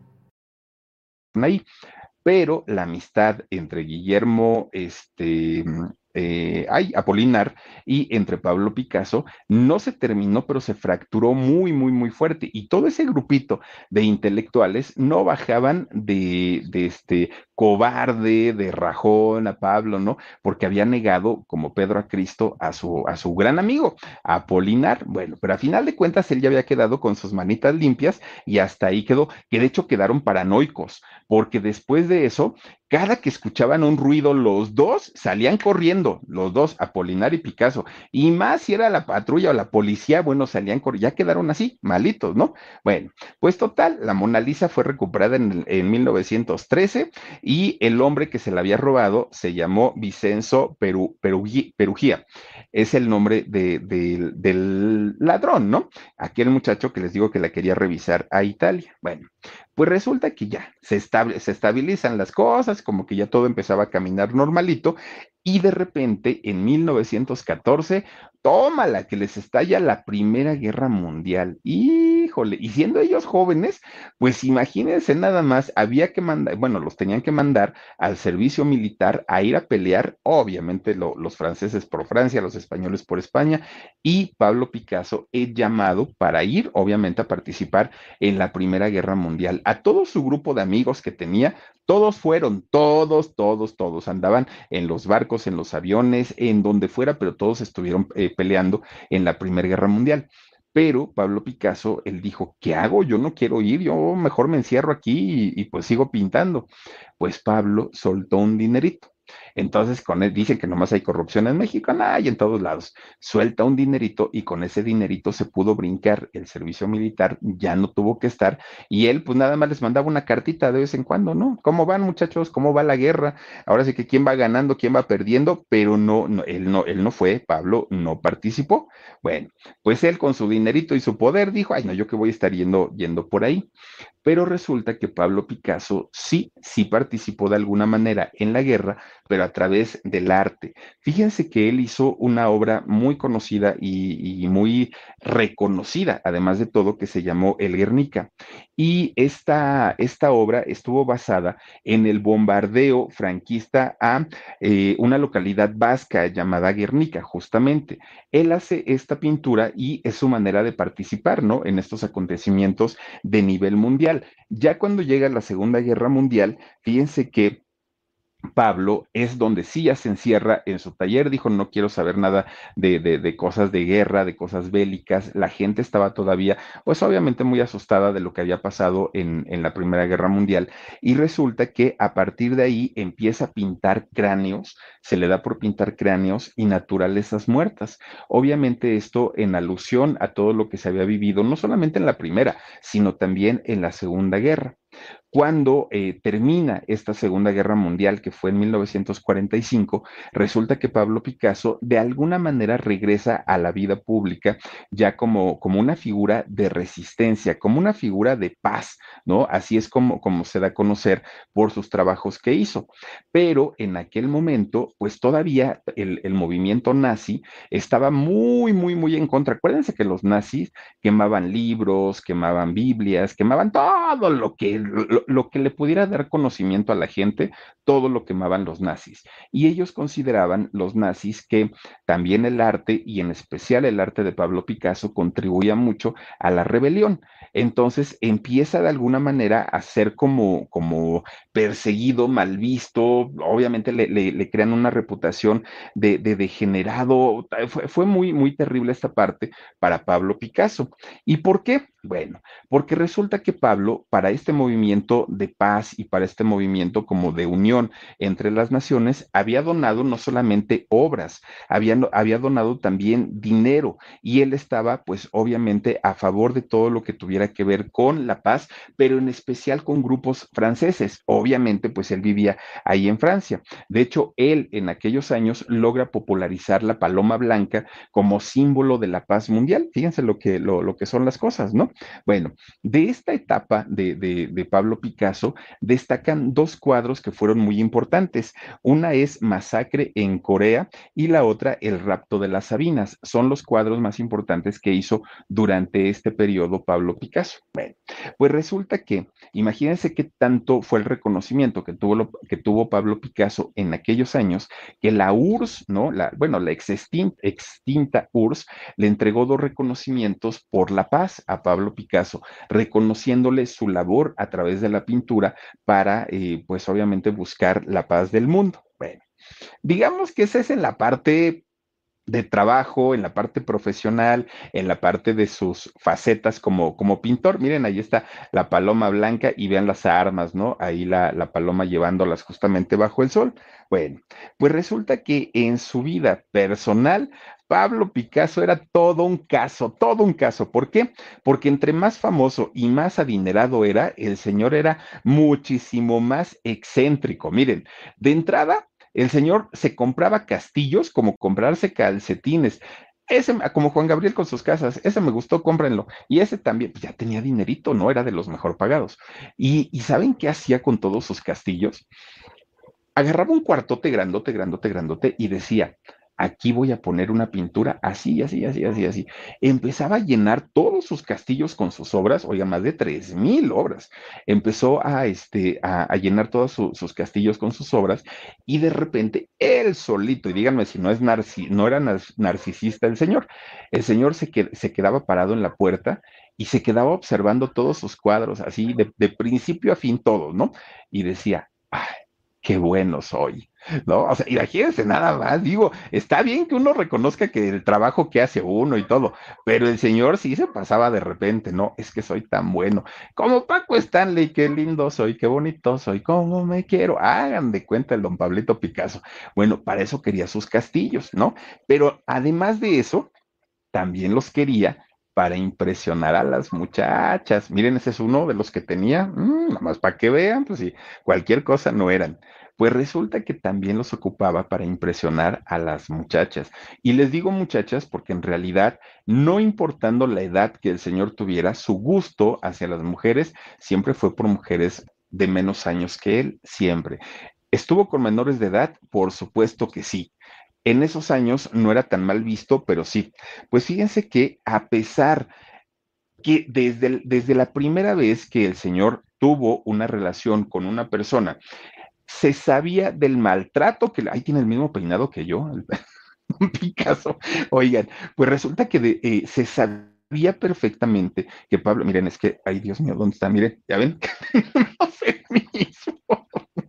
Ahí. Pero la amistad entre Guillermo, este, eh, ay, Apolinar y entre Pablo Picasso no se terminó, pero se fracturó muy, muy, muy fuerte. Y todo ese grupito de intelectuales no bajaban de, de este cobarde, de rajón a Pablo, ¿no? Porque había negado, como Pedro a Cristo, a su, a su gran amigo, Apolinar. Bueno, pero a final de cuentas él ya había quedado con sus manitas limpias y hasta ahí quedó, que de hecho quedaron paranoicos, porque después de eso cada que escuchaban un ruido, los dos salían corriendo, los dos, Apolinar y Picasso. Y más si era la patrulla o la policía, bueno, salían corriendo, ya quedaron así, malitos, ¿no? Bueno, pues total, la Mona Lisa fue recuperada en, en 1913 y el hombre que se la había robado se llamó Vicenzo Peru, Perugía. Es el nombre de, del ladrón, ¿no? Aquel muchacho que les digo que la quería revisar a Italia. Bueno, pues resulta que ya se, se estabilizan las cosas, como que ya todo empezaba a caminar normalito, y de repente en 1914 tómala, que les estalla la Primera Guerra Mundial. Híjole, y siendo ellos jóvenes, pues imagínense nada más, había que mandar, bueno, los tenían que mandar al servicio militar a ir a pelear, obviamente los franceses por Francia, los españoles por España, y Pablo Picasso es llamado para ir, obviamente, a participar en la Primera Guerra Mundial. A todo su grupo de amigos que tenía, todos fueron, todos, todos, todos andaban en los barcos, en los aviones, en donde fuera, pero todos estuvieron eh, peleando en la Primera Guerra Mundial. Pero Pablo Picasso, él dijo, ¿qué hago? Yo no quiero ir, yo mejor me encierro aquí y, y pues sigo pintando. Pues Pablo soltó un dinerito entonces, dicen que nomás hay corrupción en México, no, hay en todos lados. Suelta un dinerito y con ese dinerito se pudo brincar el servicio militar, ya no tuvo que estar. Y él, pues nada más les mandaba una cartita de vez en cuando, ¿no? ¿Cómo van, muchachos? ¿Cómo va la guerra? Ahora sí que quién va ganando, quién va perdiendo, pero no, no, él no, él no fue, Pablo no participó. Bueno, pues él con su dinerito y su poder dijo, ay, no, yo que voy a estar yendo, yendo por ahí. Pero resulta que Pablo Picasso sí, sí participó de alguna manera en la guerra, pero a través del arte. Fíjense que él hizo una obra muy conocida y, muy reconocida, además de todo, que se llamó El Guernica. Y esta, esta obra estuvo basada en el bombardeo franquista a eh, una localidad vasca llamada Guernica, justamente. Él hace esta pintura y es su manera de participar, ¿no? En estos acontecimientos de nivel mundial. Ya cuando llega la Segunda Guerra Mundial, fíjense que Pablo es donde sí ya se encierra en su taller, dijo, no quiero saber nada de, de, cosas de guerra, de cosas bélicas. La gente estaba todavía, pues obviamente muy asustada de lo que había pasado en, en la Primera Guerra Mundial. Y resulta que a partir de ahí empieza a pintar cráneos, se le da por pintar cráneos y naturalezas muertas. Obviamente esto en alusión a todo lo que se había vivido, no solamente en la Primera, sino también en la Segunda Guerra. Cuando eh, termina esta Segunda Guerra Mundial, que fue en 1945, resulta que Pablo Picasso de alguna manera regresa a la vida pública ya como, como una figura de resistencia, como una figura de paz, ¿no? Así es como, como se da a conocer por sus trabajos que hizo. Pero en aquel momento, pues todavía el, movimiento nazi estaba muy, muy, muy en contra. Acuérdense que los nazis quemaban libros, quemaban Biblias, quemaban todo lo que que le pudiera dar conocimiento a la gente, todo lo quemaban los nazis. Y ellos consideraban, los nazis, que también el arte, y en especial el arte de Pablo Picasso, contribuía mucho a la rebelión. Entonces empieza de alguna manera a ser como, como perseguido, mal visto, obviamente le, crean una reputación de, degenerado. Fue, fue muy, muy terrible esta parte para Pablo Picasso. ¿Y por qué? Bueno, porque resulta que Pablo, para este movimiento de paz y para este movimiento como de unión entre las naciones, había donado no solamente obras, había, donado también dinero y él estaba pues obviamente a favor de todo lo que tuviera que ver con la paz, pero en especial con grupos franceses. Obviamente pues él vivía ahí en Francia. De hecho, él en aquellos años logra popularizar la paloma blanca como símbolo de la paz mundial. Fíjense lo que, lo, lo que son las cosas, ¿no? Bueno, de esta etapa de, Pablo Picasso destacan dos cuadros que fueron muy importantes. Una es Masacre en Corea y la otra El rapto de las Sabinas. Son los cuadros más importantes que hizo durante este periodo Pablo Picasso. Pues resulta que, imagínense qué tanto fue el reconocimiento que tuvo, que tuvo Pablo Picasso en aquellos años, que la URSS, ¿no? La, bueno, la extinta, extinta URSS le entregó dos reconocimientos por la paz a Pablo Pablo Picasso, reconociéndole su labor a través de la pintura para, eh, pues obviamente, buscar la paz del mundo. Bueno, digamos que esa es en la parte de trabajo, en la parte profesional, en la parte de sus facetas como, como pintor. Miren, ahí está la paloma blanca y vean las armas, ¿no? Ahí la, la paloma llevándolas justamente bajo el sol. Bueno, pues resulta que en su vida personal, Pablo Picasso era todo un caso, todo un caso. ¿Por qué? Porque entre más famoso y más adinerado era, el señor era muchísimo más excéntrico. Miren, de entrada, el señor se compraba castillos como comprarse calcetines. Ese, como Juan Gabriel con sus casas, ese me gustó, cómprenlo. Y ese también, pues ya tenía dinerito, ¿no? Era de los mejor pagados. Y, y ¿saben qué hacía con todos sus castillos? Agarraba un cuartote grandote, grandote, grandote y decía, aquí voy a poner una pintura así, así, así, así, así. Empezaba a llenar todos sus castillos con sus obras, oiga, más de tres mil obras. Empezó a, este, a, llenar todos su, sus castillos con sus obras y de repente él solito, y díganme si no, es narci no era narcisista el señor, el señor se, que, se quedaba parado en la puerta y se quedaba observando todos sus cuadros, así de, principio a fin todos, ¿no? Y decía, ay, qué bueno soy ¿no? O sea, imagínense nada más, digo, está bien que uno reconozca que el trabajo que hace uno y todo, pero el señor sí se pasaba de repente, no, es que soy tan bueno, como Paco Stanley, qué lindo soy, qué bonito soy, cómo me quiero, hagan de cuenta el don Pablito Picasso. Bueno, para eso quería sus castillos, ¿no? Pero además de eso, también los quería para impresionar a las muchachas. Miren, ese es uno de los que tenía, mmm, nada más para que vean, pues sí, cualquier cosa no eran. Pues resulta que también los ocupaba para impresionar a las muchachas. Y les digo muchachas porque en realidad, no importando la edad que el señor tuviera, su gusto hacia las mujeres siempre fue por mujeres de menos años que él, siempre. ¿Estuvo con menores de edad? Por supuesto que sí. En esos años no era tan mal visto, pero sí. Pues fíjense que a pesar que desde, desde la primera vez que el señor tuvo una relación con una persona, se sabía del maltrato que, ahí tiene el mismo peinado que yo, (laughs) Picasso. Oigan, pues resulta que de, eh, se sabía perfectamente que Pablo, miren, es que, ay Dios mío, ¿dónde está? Miren, ya ven, (laughs) no sé mismo.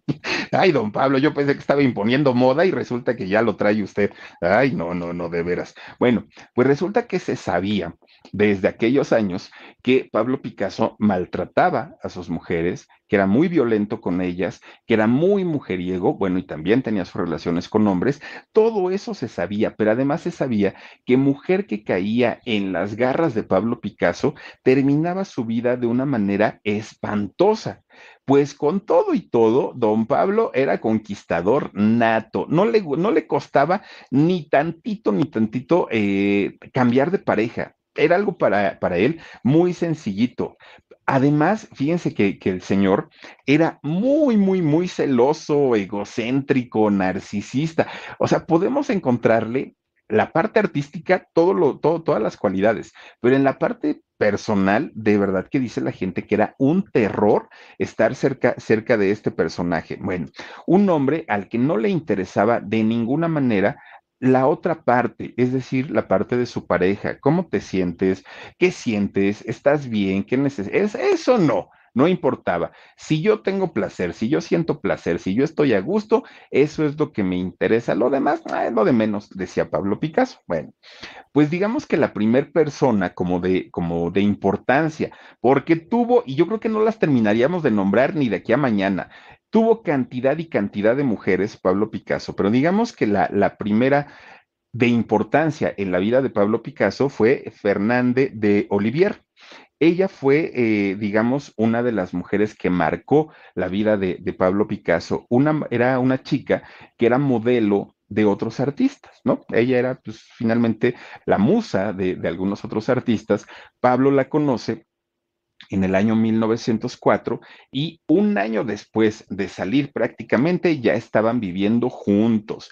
(laughs) Ay, don Pablo, yo pensé que estaba imponiendo moda y resulta que ya lo trae usted. Ay, no, no, no, de veras. Bueno, pues resulta que se sabía desde aquellos años que Pablo Picasso maltrataba a sus mujeres, que era muy violento con ellas, que era muy mujeriego, bueno, y también tenía sus relaciones con hombres. Todo eso se sabía, pero además se sabía que mujer que caía en las garras de Pablo Picasso terminaba su vida de una manera espantosa. Pues con todo y todo, don Pablo era conquistador nato, no le, no le costaba ni tantito, ni tantito eh, cambiar de pareja. Era algo para, para él muy sencillito. Además, fíjense que, que, el señor era muy, muy, muy celoso, egocéntrico, narcisista. O sea, podemos encontrarle la parte artística, todo todo, todas las cualidades, pero en la parte personal, de verdad que dice la gente que era un terror estar cerca, cerca de este personaje. Bueno, un hombre al que no le interesaba de ninguna manera la otra parte, es decir, la parte de su pareja, cómo te sientes, qué sientes, estás bien, qué necesitas, eso no no importaba. Si yo tengo placer, si yo siento placer, si yo estoy a gusto, eso es lo que me interesa. Lo demás, ah, es lo de menos, decía Pablo Picasso. Bueno, pues digamos que la primer persona como de, como de importancia, porque tuvo, y yo creo que no las terminaríamos de nombrar ni de aquí a mañana, tuvo cantidad y cantidad de mujeres, Pablo Picasso, pero digamos que la, la primera de importancia en la vida de Pablo Picasso fue Fernández de Olivier. Ella fue, eh, digamos, una de las mujeres que marcó la vida de, de Pablo Picasso. Una, era una chica que era modelo de otros artistas, ¿no? Ella era, pues, finalmente la musa de, de algunos otros artistas. Pablo la conoce en el año 1904 y un año después de salir prácticamente ya estaban viviendo juntos.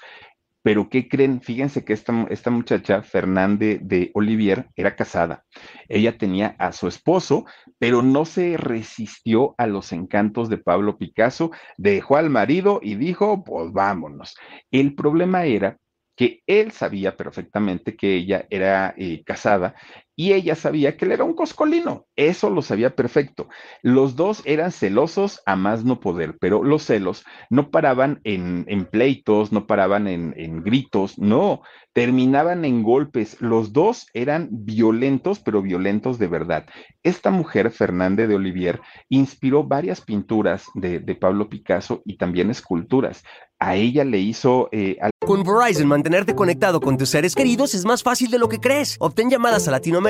Pero ¿qué creen? Fíjense que esta, esta muchacha, Fernández de Olivier, era casada. Ella tenía a su esposo, pero no se resistió a los encantos de Pablo Picasso, dejó al marido y dijo, pues vámonos. El problema era que él sabía perfectamente que ella era eh, casada y ella sabía que él era un coscolino, eso lo sabía perfecto. Los dos eran celosos a más no poder, pero los celos no paraban en, pleitos, no paraban en, gritos, no, terminaban en golpes. Los dos eran violentos, pero violentos de verdad. Esta mujer, Fernández de Olivier, inspiró varias pinturas de, de Pablo Picasso y también esculturas a ella le hizo... Eh, con Verizon, mantenerte conectado con tus seres queridos es más fácil de lo que crees. Obtén llamadas a Latinoamérica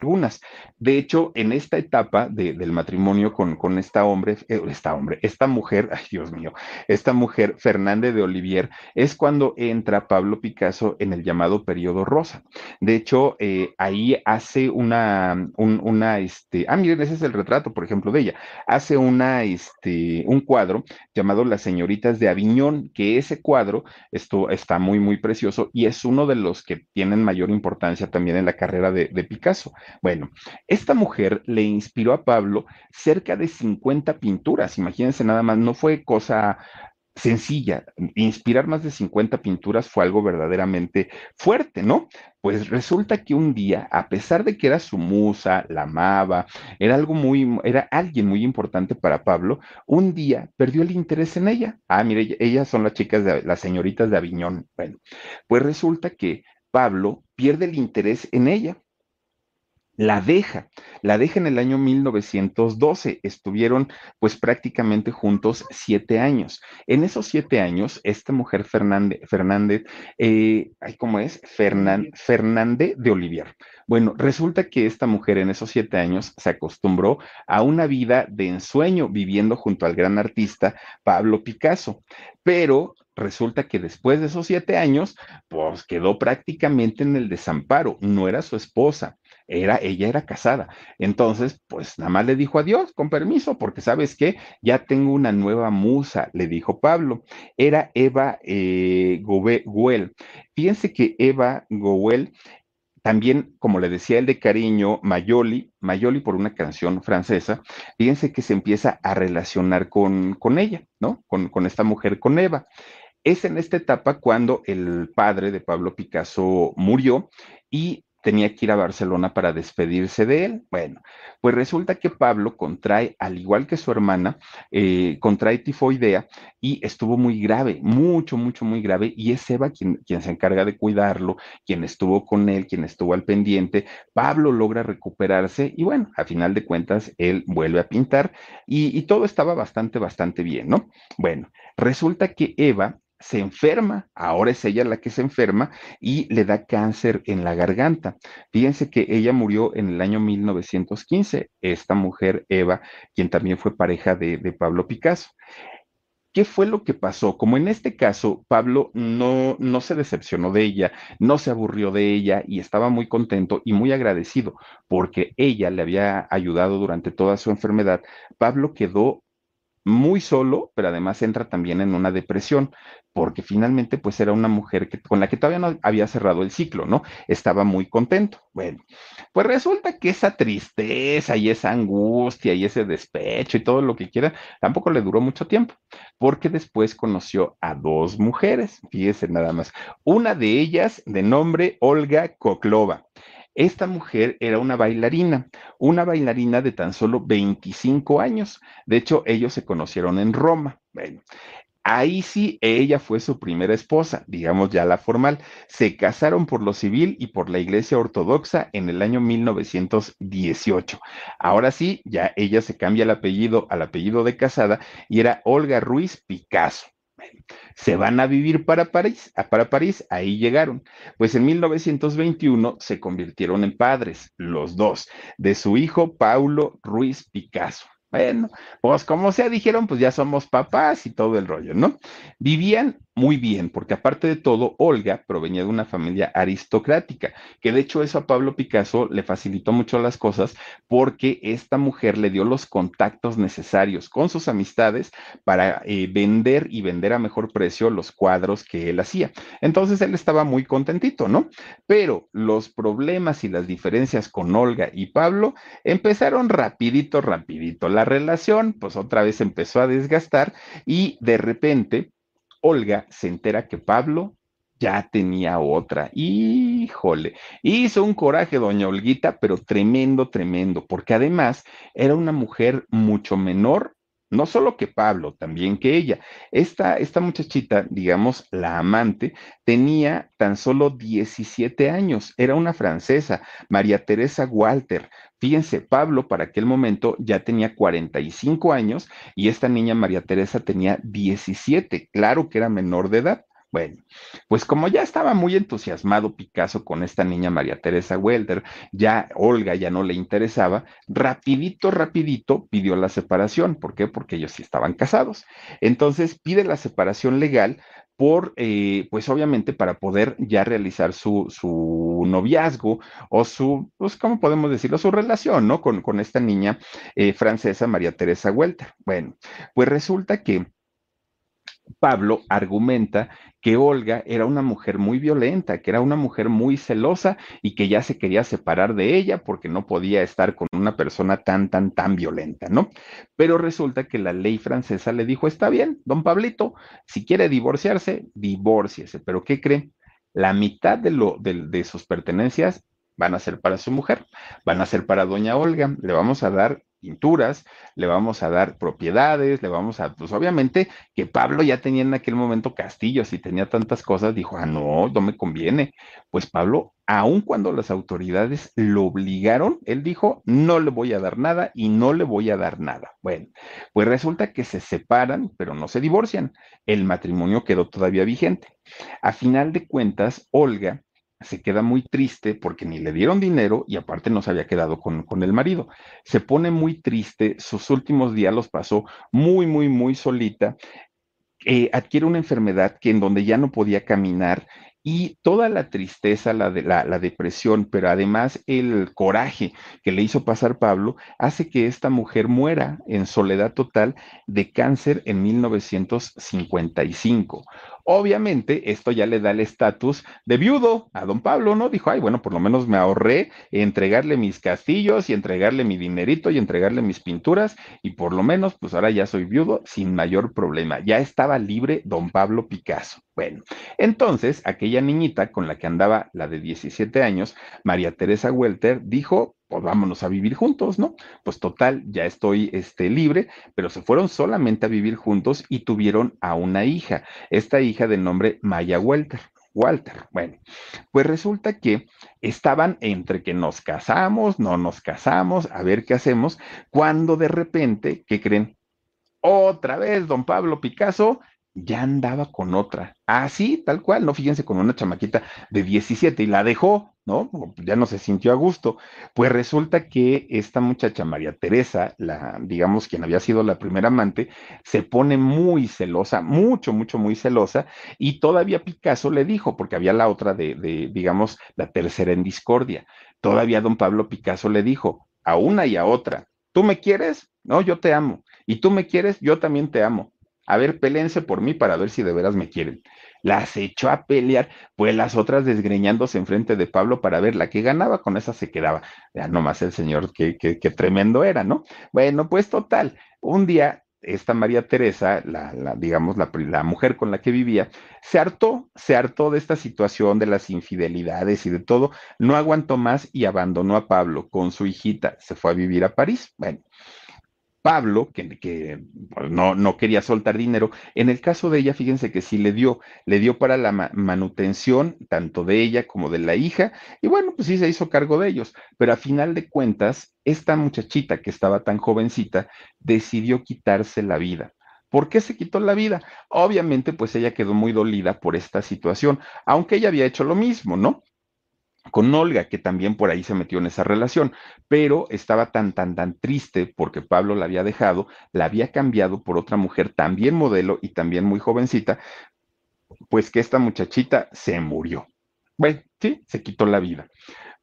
algunas. De hecho, en esta etapa del matrimonio con, esta hombre, eh, esta hombre, esta mujer, ay Dios mío, esta mujer, Fernández de Olivier, es cuando entra Pablo Picasso en el llamado periodo rosa. De hecho, eh, ahí hace una, una, este, ah, miren, ese es el retrato, por ejemplo, de ella. Hace una, este, un cuadro llamado Las señoritas de Aviñón, que ese cuadro esto, está muy, muy precioso y es uno de los que tienen mayor importancia también en la carrera de Picasso. Bueno, esta mujer le inspiró a Pablo cerca de 50 pinturas, imagínense nada más, no fue cosa sencilla. Inspirar más de 50 pinturas fue algo verdaderamente fuerte, ¿no? Pues resulta que un día, a pesar de que era su musa, la amaba, era algo muy, era alguien muy importante para Pablo, un día perdió el interés en ella. Ah, mire, ellas son las chicas de las señoritas de Aviñón. Bueno, pues resulta que Pablo pierde el interés en ella la deja, la deja en el año 1912, estuvieron pues prácticamente juntos siete años. En esos siete años, esta mujer Fernández, Fernández eh, ¿cómo es? Fernández de Olivier. Bueno, resulta que esta mujer en esos siete años se acostumbró a una vida de ensueño viviendo junto al gran artista Pablo Picasso, pero resulta que después de esos siete años, pues quedó prácticamente en el desamparo, no era su esposa era, ella era casada. Entonces, pues nada más le dijo adiós, con permiso, porque sabes que ya tengo una nueva musa, le dijo Pablo. Era Eva eh, Gowell. Fíjense que Eva Gowell también, como le decía el de cariño, Mayoli, Mayoli por una canción francesa, fíjense que se empieza a relacionar con, con ella, ¿no? Con, con, esta mujer, con Eva. Es en esta etapa cuando el padre de Pablo Picasso murió y tenía que ir a Barcelona para despedirse de él. Bueno, pues resulta que Pablo contrae, al igual que su hermana, eh, contrae tifoidea y estuvo muy grave, mucho, mucho, muy grave, y es Eva quien, quien se encarga de cuidarlo, quien estuvo con él, quien estuvo al pendiente. Pablo logra recuperarse y bueno, a final de cuentas, él vuelve a pintar y, y todo estaba bastante, bastante bien, ¿no? Bueno, resulta que Eva se enferma, ahora es ella la que se enferma y le da cáncer en la garganta. Fíjense que ella murió en el año 1915, esta mujer Eva, quien también fue pareja de, Pablo Picasso. ¿Qué fue lo que pasó? Como en este caso, Pablo no, no se decepcionó de ella, no se aburrió de ella y estaba muy contento y muy agradecido porque ella le había ayudado durante toda su enfermedad. Pablo quedó muy solo, pero además entra también en una depresión, porque finalmente pues era una mujer que, con la que todavía no había cerrado el ciclo, ¿no? Estaba muy contento. Bueno, pues resulta que esa tristeza y esa angustia y ese despecho y todo lo que quiera, tampoco le duró mucho tiempo, porque después conoció a dos mujeres, fíjese nada más, una de ellas de nombre Olga Koklova. Esta mujer era una bailarina, una bailarina de tan solo 25 años. De hecho, ellos se conocieron en Roma. Bueno, Ahí sí, ella fue su primera esposa, digamos ya la formal. Se casaron por lo civil y por la iglesia ortodoxa en el año 1918. Ahora sí, ya ella se cambia el apellido al apellido de casada y era Olga Ruiz Picasso. Se van a vivir para París, para París, ahí llegaron. Pues en 1921 se convirtieron en padres, los dos, de su hijo Paulo Ruiz Picasso. Bueno, pues como sea, dijeron, pues ya somos papás y todo el rollo, ¿no? Vivían muy bien, porque aparte de todo, Olga provenía de una familia aristocrática, que de hecho eso a Pablo Picasso le facilitó mucho las cosas porque esta mujer le dio los contactos necesarios con sus amistades para eh, vender y vender a mejor precio los cuadros que él hacía. Entonces él estaba muy contentito, ¿no? Pero los problemas y las diferencias con Olga y Pablo empezaron rapidito, rapidito. La relación, pues otra vez empezó a desgastar y de repente Olga se entera que Pablo ya tenía otra. Híjole, hizo un coraje doña Olguita, pero tremendo, tremendo, porque además era una mujer mucho menor, no solo que Pablo, también que ella. Esta, esta muchachita, digamos, la amante, tenía tan solo 17 años, era una francesa, María Teresa Walter. Fíjense, Pablo para aquel momento ya tenía 45 años y esta niña María Teresa tenía 17, claro que era menor de edad. Bueno, pues como ya estaba muy entusiasmado Picasso con esta niña María Teresa Welder, ya Olga ya no le interesaba, rapidito, rapidito pidió la separación. ¿Por qué? Porque ellos sí estaban casados. Entonces pide la separación legal por, eh, pues obviamente para poder ya realizar su, su, noviazgo o su, pues, ¿cómo podemos decirlo? Su relación, ¿no? Con, con esta niña eh, francesa, María Teresa Welter. Bueno, pues resulta que Pablo argumenta que Olga era una mujer muy violenta, que era una mujer muy celosa y que ya se quería separar de ella porque no podía estar con una persona tan, tan, tan violenta, ¿no? Pero resulta que la ley francesa le dijo, está bien, don Pablito, si quiere divorciarse, divórciese, pero ¿qué cree? La mitad de, lo, de, de sus pertenencias van a ser para su mujer, van a ser para doña Olga, le vamos a dar pinturas, le vamos a dar propiedades, le vamos a, pues obviamente que Pablo ya tenía en aquel momento castillos y tenía tantas cosas, dijo, ah, no, no me conviene. Pues Pablo, aun cuando las autoridades lo obligaron, él dijo, no le voy a dar nada y no le voy a dar nada. Bueno, pues resulta que se separan, pero no se divorcian. El matrimonio quedó todavía vigente. A final de cuentas, Olga se queda muy triste porque ni le dieron dinero y aparte no se había quedado con, con, el marido. Se pone muy triste, sus últimos días los pasó muy, muy, muy solita. Eh, adquiere una enfermedad que en donde ya no podía caminar y toda la tristeza, la, de, la, depresión, pero además el coraje que le hizo pasar Pablo, hace que esta mujer muera en soledad total de cáncer en 1955. Obviamente, esto ya le da el estatus de viudo a don Pablo, ¿no? Dijo, ay, bueno, por lo menos me ahorré entregarle mis castillos y entregarle mi dinerito y entregarle mis pinturas y por lo menos, pues ahora ya soy viudo sin mayor problema. Ya estaba libre don Pablo Picasso. Bueno, entonces aquella niñita con la que andaba la de 17 años, María Teresa Welter, dijo, pues vámonos a vivir juntos, ¿no? Pues total, ya estoy este, libre, pero se fueron solamente a vivir juntos y tuvieron a una hija, esta hija de nombre Maya Walter. Walter. Bueno, pues resulta que estaban entre que nos casamos, no nos casamos, a ver qué hacemos, cuando de repente, ¿qué creen? Otra vez, don Pablo Picasso ya andaba con otra. Así, tal cual, no fíjense, con una chamaquita de 17 y la dejó, ¿no? Ya no se sintió a gusto. Pues resulta que esta muchacha, María Teresa, la, digamos, quien había sido la primera amante, se pone muy celosa, mucho, mucho, muy celosa, y todavía Picasso le dijo, porque había la otra de, de digamos, la tercera en discordia, todavía don Pablo Picasso le dijo a una y a otra, ¿tú me quieres? No, yo te amo. Y tú me quieres, yo también te amo a ver, pélense por mí para ver si de veras me quieren. Las echó a pelear, pues las otras desgreñándose enfrente de Pablo para ver la que ganaba, con esa se quedaba. Ya nomás el señor, qué tremendo era, ¿no? Bueno, pues total, un día esta María Teresa, la, la digamos, la, la, mujer con la que vivía, se hartó, se hartó de esta situación, de las infidelidades y de todo, no aguantó más y abandonó a Pablo con su hijita, se fue a vivir a París. Bueno, Pablo, que, pues, no, no, quería soltar dinero, en el caso de ella, fíjense que sí le dio, le dio para la ma manutención tanto de ella como de la hija, y bueno, pues sí se hizo cargo de ellos, pero a final de cuentas, esta muchachita que estaba tan jovencita decidió quitarse la vida. ¿Por qué se quitó la vida? Obviamente, pues ella quedó muy dolida por esta situación, aunque ella había hecho lo mismo, ¿no? Con Olga, que también por ahí se metió en esa relación, pero estaba tan, tan, tan triste porque Pablo la había dejado, la había cambiado por otra mujer también modelo y también muy jovencita, pues que esta muchachita se murió. Bueno, sí, se quitó la vida.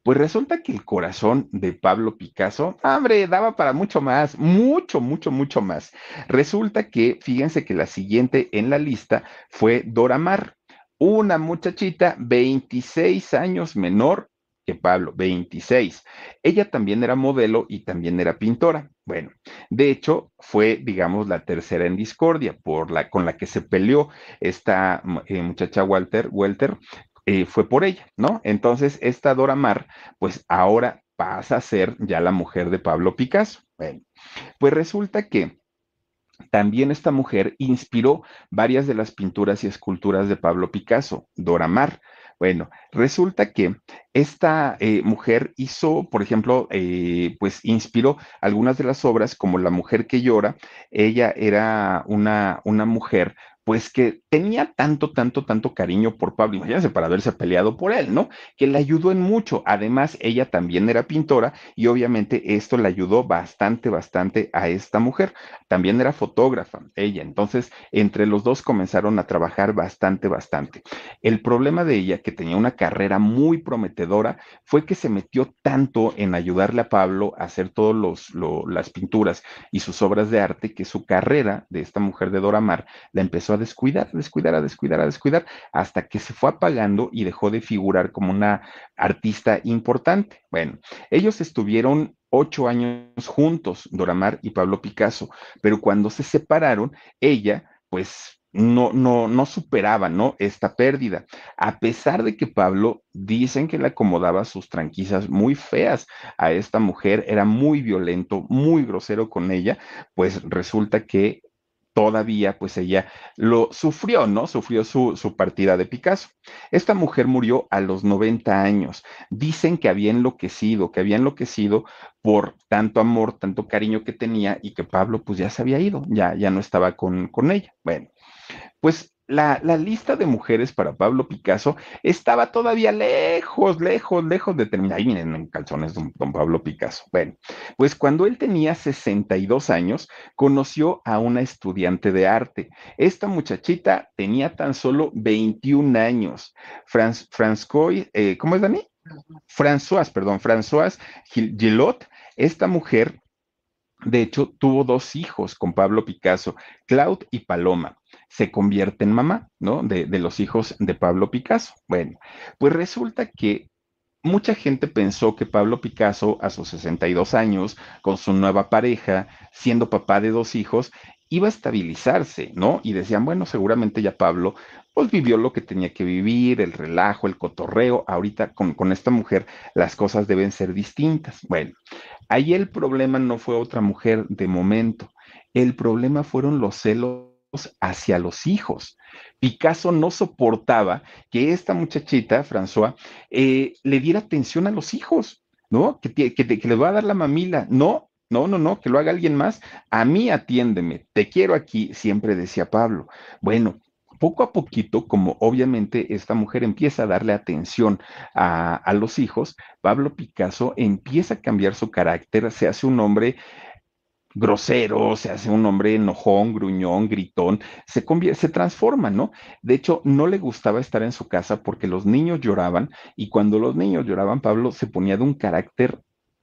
Pues resulta que el corazón de Pablo Picasso, hombre, daba para mucho más, mucho, mucho, mucho más. Resulta que, fíjense que la siguiente en la lista fue Dora Maar, una muchachita 26 años menor que Pablo, 26. Ella también era modelo y también era pintora. Bueno, de hecho, fue, digamos, la tercera en discordia por la, con la que se peleó esta eh, muchacha Walter, Walter, eh, fue por ella, ¿no? Entonces, esta Dora Mar, pues ahora pasa a ser ya la mujer de Pablo Picasso. Pues resulta que también esta mujer inspiró varias de las pinturas y esculturas de Pablo Picasso, Dora Mar. Bueno, resulta que esta eh, mujer hizo, por ejemplo, eh, pues inspiró algunas de las obras como La mujer que llora. Ella era una, una mujer pues que tenía tanto, tanto, tanto cariño por Pablo, imagínense para haberse peleado por él, ¿no? Que le ayudó en mucho. Además, ella también era pintora y obviamente esto le ayudó bastante, bastante a esta mujer. También era fotógrafa, ella. Entonces, entre los dos comenzaron a trabajar bastante, bastante. El problema de ella, que tenía una carrera muy prometedora, fue que se metió tanto en ayudarle a Pablo a hacer todas las pinturas y sus obras de arte, que su carrera de esta mujer de Dora Mar la empezó a descuidar, descuidar, a descuidar, a descuidar, hasta que se fue apagando y dejó de figurar como una artista importante. Bueno, ellos estuvieron ocho años juntos, Doramar y Pablo Picasso, pero cuando se separaron, ella, pues no, no, no superaba, ¿no? Esta pérdida. A pesar de que Pablo dicen que le acomodaba sus tranquillas muy feas a esta mujer, era muy violento, muy grosero con ella, pues resulta que todavía pues ella lo sufrió, ¿no? Sufrió su, su, partida de Picasso. Esta mujer murió a los 90 años. Dicen que había enloquecido, que había enloquecido por tanto amor, tanto cariño que tenía y que Pablo pues ya se había ido, ya, ya no estaba con, con ella. Bueno, pues la, lista de mujeres para Pablo Picasso estaba todavía lejos, lejos, lejos de terminar. Ahí miren en calzones don, don, Pablo Picasso. Bueno, pues cuando él tenía 62 años, conoció a una estudiante de arte. Esta muchachita tenía tan solo 21 años. Franz, Francois, eh, ¿cómo es Dani? François, perdón, François Gillot. Esta mujer de hecho, tuvo dos hijos con Pablo Picasso, Claude y Paloma se convierte en mamá, ¿no? De, los hijos de Pablo Picasso. Bueno, pues resulta que mucha gente pensó que Pablo Picasso, a sus 62 años, con su nueva pareja, siendo papá de dos hijos, iba a estabilizarse, ¿no? Y decían, bueno, seguramente ya Pablo, pues vivió lo que tenía que vivir, el relajo, el cotorreo. Ahorita con, con esta mujer las cosas deben ser distintas. Bueno, ahí el problema no fue otra mujer de momento. El problema fueron los celos hacia los hijos. Picasso no soportaba que esta muchachita, François, eh, le diera atención a los hijos, ¿no? Que, que, que le va a dar la mamila. No, no, no, no, que lo haga alguien más. A mí atiéndeme, te quiero aquí, siempre decía Pablo. Bueno, poco a poquito, como obviamente esta mujer empieza a darle atención a, a, los hijos, Pablo Picasso empieza a cambiar su carácter, se hace un hombre grosero, se hace un hombre enojón, gruñón, gritón, se se transforma, ¿no? De hecho, no le gustaba estar en su casa porque los niños lloraban y cuando los niños lloraban, Pablo se ponía de un carácter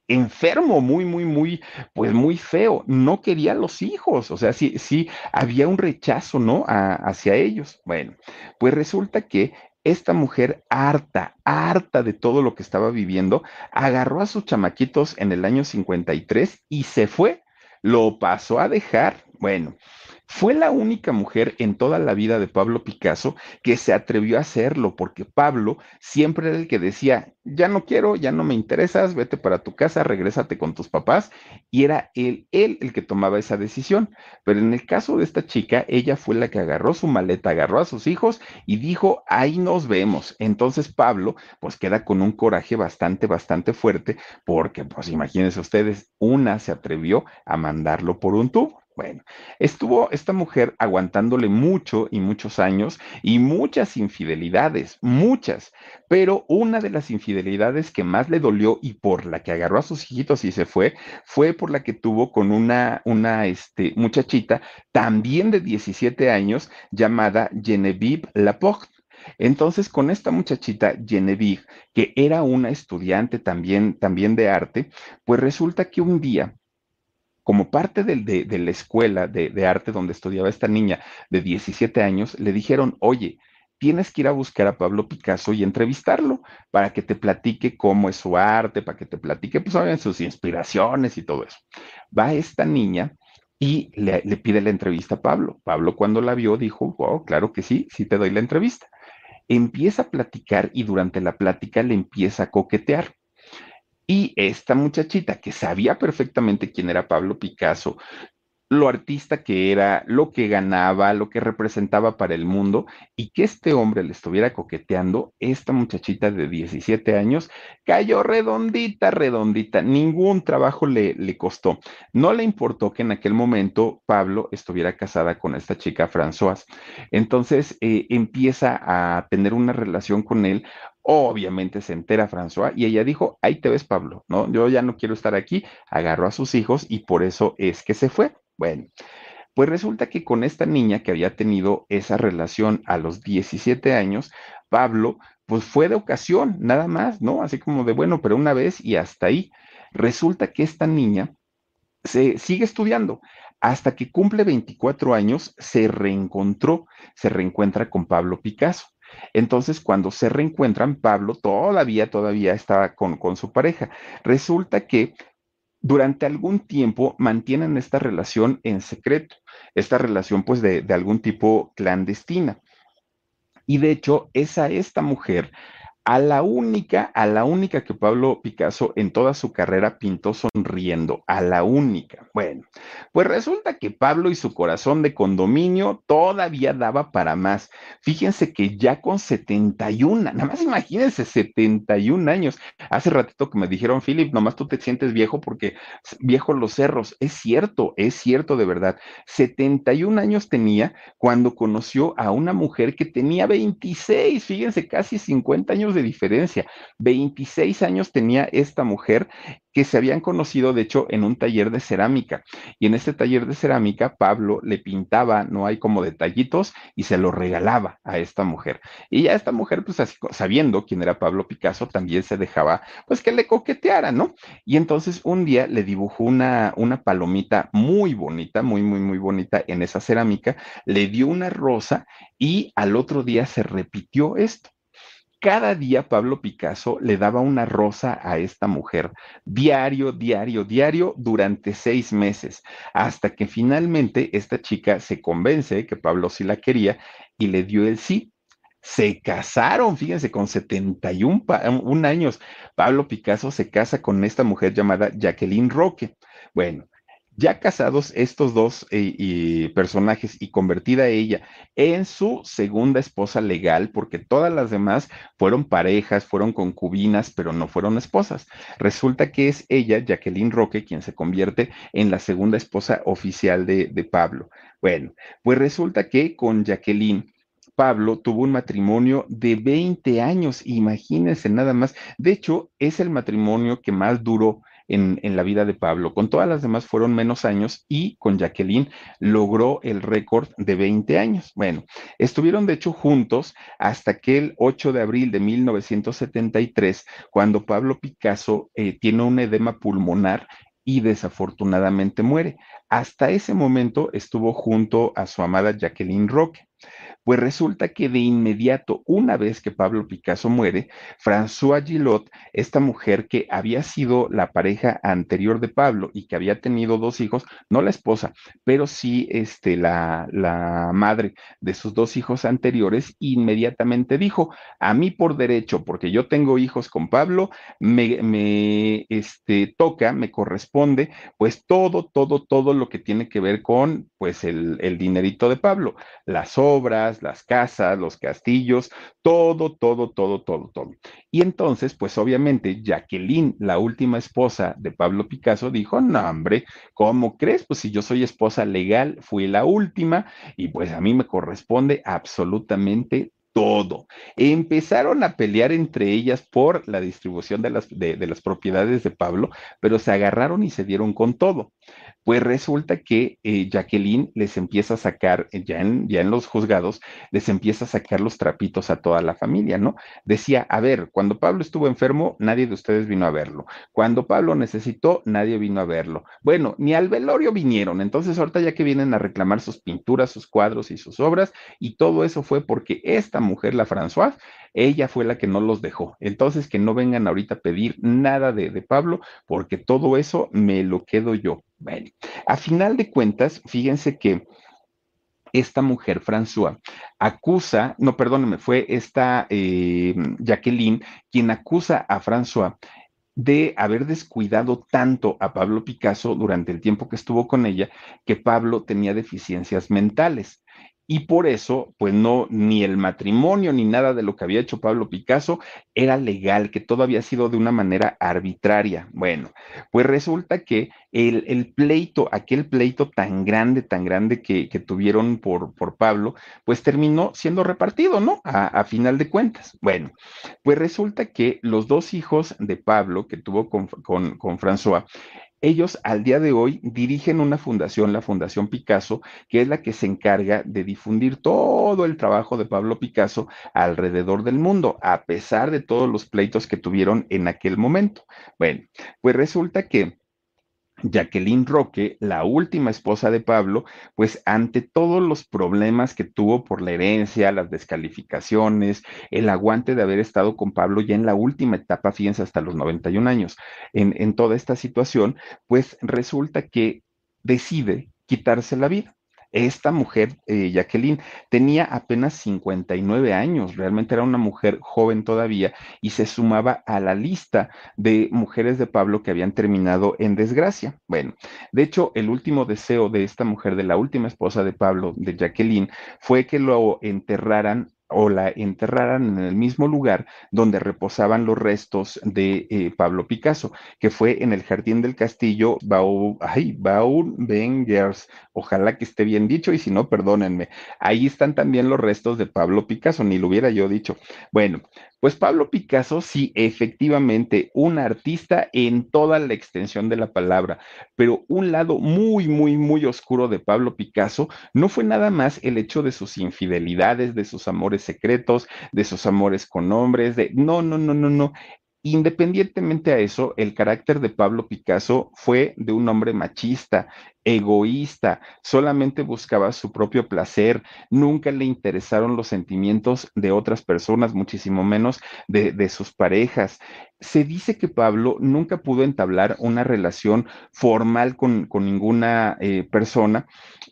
enfermo, muy, muy, muy, pues muy feo. No quería a los hijos, o sea, sí, sí, había un rechazo, ¿no? A, hacia ellos. Bueno, pues resulta que esta mujer harta, harta de todo lo que estaba viviendo, agarró a sus chamaquitos en el año 53 y se fue lo pasó a dejar. Bueno, fue la única mujer en toda la vida de Pablo Picasso que se atrevió a hacerlo, porque Pablo siempre era el que decía, ya no quiero, ya no me interesas, vete para tu casa, regrésate con tus papás, y era él, él el que tomaba esa decisión. Pero en el caso de esta chica, ella fue la que agarró su maleta, agarró a sus hijos y dijo, ahí nos vemos. Entonces Pablo, pues queda con un coraje bastante, bastante fuerte, porque, pues imagínense ustedes, una se atrevió a mandarlo por un tubo. Bueno, estuvo esta mujer aguantándole mucho y muchos años y muchas infidelidades, muchas, pero una de las infidelidades que más le dolió y por la que agarró a sus hijitos y se fue, fue por la que tuvo con una, una este, muchachita también de 17 años llamada Genevieve Laporte. Entonces, con esta muchachita, Genevieve, que era una estudiante también, también de arte, pues resulta que un día como parte de, la escuela de, de, arte donde estudiaba esta niña de 17 años, le dijeron, oye, tienes que ir a buscar a Pablo Picasso y entrevistarlo para que te platique cómo es su arte, para que te platique, pues, sus inspiraciones y todo eso. Va esta niña y le, le, pide la entrevista a Pablo. Pablo cuando la vio dijo, wow, claro que sí, sí te doy la entrevista. Empieza a platicar y durante la plática le empieza a coquetear. Y esta muchachita que sabía perfectamente quién era Pablo Picasso, lo artista que era, lo que ganaba, lo que representaba para el mundo y que este hombre le estuviera coqueteando, esta muchachita de 17 años cayó redondita, redondita, ningún trabajo le, le costó. No le importó que en aquel momento Pablo estuviera casada con esta chica Françoise. Entonces eh, empieza a tener una relación con él Obviamente se entera François y ella dijo, ahí te ves Pablo, ¿no? Yo ya no quiero estar aquí, agarró a sus hijos y por eso es que se fue. Bueno, pues resulta que con esta niña que había tenido esa relación a los 17 años, Pablo, pues fue de ocasión, nada más, ¿no? Así como de, bueno, pero una vez y hasta ahí. Resulta que esta niña se sigue estudiando. Hasta que cumple 24 años, se reencontró, se reencuentra con Pablo Picasso. Entonces, cuando se reencuentran, Pablo todavía, todavía estaba con, con su pareja. Resulta que durante algún tiempo mantienen esta relación en secreto, esta relación pues de, de, algún tipo clandestina. Y de hecho, es a esta mujer a la única, a la única que Pablo Picasso en toda su carrera pintó sonriendo, a la única. Bueno, pues resulta que Pablo y su corazón de condominio todavía daba para más. Fíjense que ya con 71, nada más imagínense, 71 años. Hace ratito que me dijeron, Philip, nomás tú te sientes viejo porque viejo los cerros. Es cierto, es cierto de verdad. 71 años tenía cuando conoció a una mujer que tenía 26, fíjense, casi 50 años de diferencia. 26 años tenía esta mujer que se habían conocido, de hecho, en un taller de cerámica. Y en este taller de cerámica, Pablo le pintaba, no hay como detallitos, y se lo regalaba a esta mujer. Y ya esta mujer, pues así, sabiendo quién era Pablo Picasso, también se dejaba, pues que le coqueteara, ¿no? Y entonces un día le dibujó una, una palomita muy bonita, muy, muy, muy bonita en esa cerámica, le dio una rosa y al otro día se repitió esto cada día Pablo Picasso le daba una rosa a esta mujer, diario, diario, diario, durante seis meses, hasta que finalmente esta chica se convence que Pablo sí la quería y le dio el sí. Se casaron, fíjense, con 71 años. Pablo Picasso se casa con esta mujer llamada Jacqueline Roque. Bueno, ya casados estos dos eh, personajes y convertida ella en su segunda esposa legal, porque todas las demás fueron parejas, fueron concubinas, pero no fueron esposas. Resulta que es ella, Jacqueline Roque, quien se convierte en la segunda esposa oficial de, de Pablo. Bueno, pues resulta que con Jacqueline Pablo tuvo un matrimonio de 20 años, imagínense nada más. De hecho, es el matrimonio que más duró en, la vida de Pablo. Con todas las demás fueron menos años y con Jacqueline logró el récord de 20 años. Bueno, estuvieron de hecho juntos hasta que el 8 de abril de 1973, cuando Pablo Picasso eh, tiene un edema pulmonar y desafortunadamente muere. Hasta ese momento estuvo junto a su amada Jacqueline Roque. Pues resulta que de inmediato, una vez que Pablo Picasso muere, François Gillot, esta mujer que había sido la pareja anterior de Pablo y que había tenido dos hijos, no la esposa, pero sí este, la, la madre de sus dos hijos anteriores, inmediatamente dijo, a mí por derecho, porque yo tengo hijos con Pablo, me, me este, toca, me corresponde, pues todo, todo, todo lo que tiene que ver con, pues, el, el dinerito de Pablo, las obras, las casas, los castillos, todo, todo, todo, todo, todo. Y entonces, pues obviamente, Jacqueline, la última esposa de Pablo Picasso, dijo, no, hombre, ¿cómo crees? Pues si yo soy esposa legal, fui la última y pues a mí me corresponde absolutamente todo. Empezaron a pelear entre ellas por la distribución de las, de, las propiedades de Pablo, pero se agarraron y se dieron con todo. Pues resulta que eh, Jacqueline les empieza a sacar, eh, ya en, ya en los juzgados, les empieza a sacar los trapitos a toda la familia, ¿no? Decía, a ver, cuando Pablo estuvo enfermo, nadie de ustedes vino a verlo. Cuando Pablo necesitó, nadie vino a verlo. Bueno, ni al velorio vinieron. Entonces, ahorita ya que vienen a reclamar sus pinturas, sus cuadros y sus obras, y todo eso fue porque esta mujer, la Françoise, ella fue la que no los dejó. Entonces, que no vengan ahorita a pedir nada de, Pablo, porque todo eso me lo quedo yo. Bueno, a final de cuentas, fíjense que esta mujer, François, acusa, no, perdóneme, fue esta eh, Jacqueline quien acusa a François de haber descuidado tanto a Pablo Picasso durante el tiempo que estuvo con ella, que Pablo tenía deficiencias mentales y por eso, pues no, ni el matrimonio ni nada de lo que había hecho Pablo Picasso era legal, que todo había sido de una manera arbitraria. Bueno, pues resulta que el, pleito, aquel pleito tan grande, tan grande que, tuvieron por, por, Pablo, pues terminó siendo repartido, ¿no? A, a, final de cuentas. Bueno, pues resulta que los dos hijos de Pablo que tuvo con, con, con François, ellos al día de hoy dirigen una fundación, la Fundación Picasso, que es la que se encarga de difundir todo el trabajo de Pablo Picasso alrededor del mundo, a pesar de todos los pleitos que tuvieron en aquel momento. Bueno, pues resulta que Jacqueline Roque, la última esposa de Pablo, pues ante todos los problemas que tuvo por la herencia, las descalificaciones, el aguante de haber estado con Pablo ya en la última etapa, fíjense, hasta los 91 años, en, en toda esta situación, pues resulta que decide quitarse la vida. Esta mujer, eh, Jacqueline, tenía apenas 59 años, realmente era una mujer joven todavía y se sumaba a la lista de mujeres de Pablo que habían terminado en desgracia. Bueno, de hecho, el último deseo de esta mujer, de la última esposa de Pablo, de Jacqueline, fue que lo enterraran o la enterraran en el mismo lugar donde reposaban los restos de eh, Pablo Picasso, que fue en el jardín del castillo Bau, ay. Ojalá que esté bien dicho y si no, perdónenme. Ahí están también los restos de Pablo Picasso, ni lo hubiera yo dicho. Bueno, pues Pablo Picasso, sí, efectivamente, un artista en toda la extensión de la palabra, pero un lado muy, muy, muy oscuro de Pablo Picasso no fue nada más el hecho de sus infidelidades, de sus amores secretos, de sus amores con hombres, de... No, no, no, no, no. Independientemente a eso, el carácter de Pablo Picasso fue de un hombre machista, egoísta, solamente buscaba su propio placer, nunca le interesaron los sentimientos de otras personas, muchísimo menos de, de sus parejas. Se dice que Pablo nunca pudo entablar una relación formal con, con ninguna eh, persona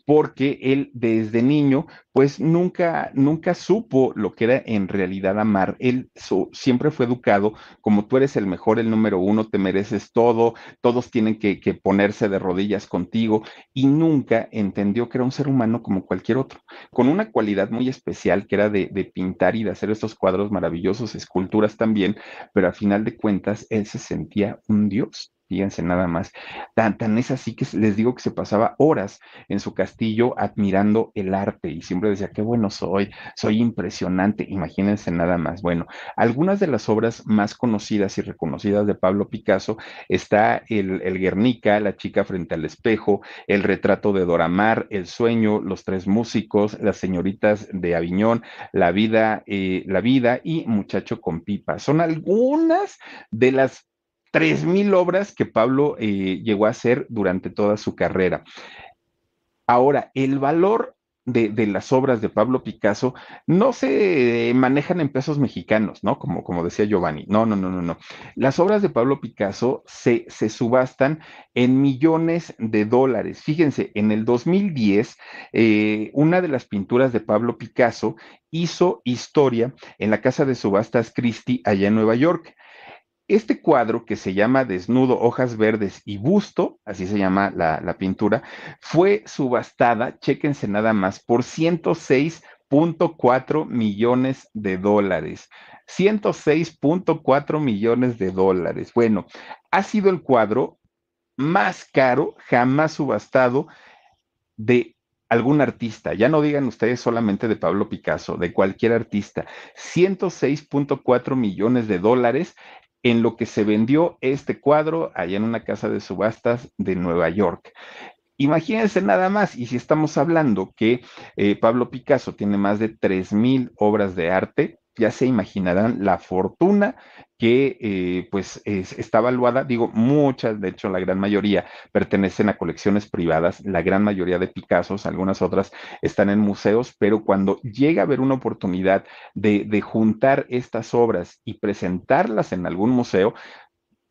porque él desde niño pues nunca, nunca supo lo que era en realidad amar. Él siempre fue educado como tú eres el mejor, el número uno, te mereces todo, todos tienen que, que ponerse de rodillas contigo y nunca entendió que era un ser humano como cualquier otro, con una cualidad muy especial que era de, pintar y de hacer estos cuadros maravillosos, esculturas también, pero al final de cuentas él se sentía un dios. Fíjense nada más. Tan, tan es así que les digo que se pasaba horas en su castillo admirando el arte y siempre decía, qué bueno soy, soy impresionante. Imagínense nada más. Bueno, algunas de las obras más conocidas y reconocidas de Pablo Picasso está el, el Guernica, La chica frente al espejo, El retrato de Doramar, El sueño, Los tres músicos, Las señoritas de Aviñón, La vida, eh, La vida y Muchacho con pipa. Son algunas de las tres mil obras que Pablo eh, llegó a hacer durante toda su carrera. Ahora, el valor de, las obras de Pablo Picasso no se manejan en pesos mexicanos, ¿no? Como, como decía Giovanni. No, no, no, no, no. Las obras de Pablo Picasso se, se subastan en millones de dólares. Fíjense, en el 2010, eh, una de las pinturas de Pablo Picasso hizo historia en la casa de subastas Christie allá en Nueva York. Este cuadro que se llama Desnudo, Hojas Verdes y Busto, así se llama la, pintura, fue subastada, chéquense nada más, por 106.4 millones de dólares. 106.4 millones de dólares. Bueno, ha sido el cuadro más caro jamás subastado de algún artista, ya no digan ustedes solamente de Pablo Picasso, de cualquier artista, 106.4 millones de dólares en lo que se vendió este cuadro allá en una casa de subastas de Nueva York. Imagínense nada más, y si estamos hablando que eh, Pablo Picasso tiene más de 3.000 obras de arte, ya se imaginarán la fortuna que eh, pues está evaluada, digo, muchas, de hecho la gran mayoría pertenecen a colecciones privadas, la gran mayoría de Picassos, algunas otras están en museos, pero cuando llega a haber una oportunidad de, de juntar estas obras y presentarlas en algún museo,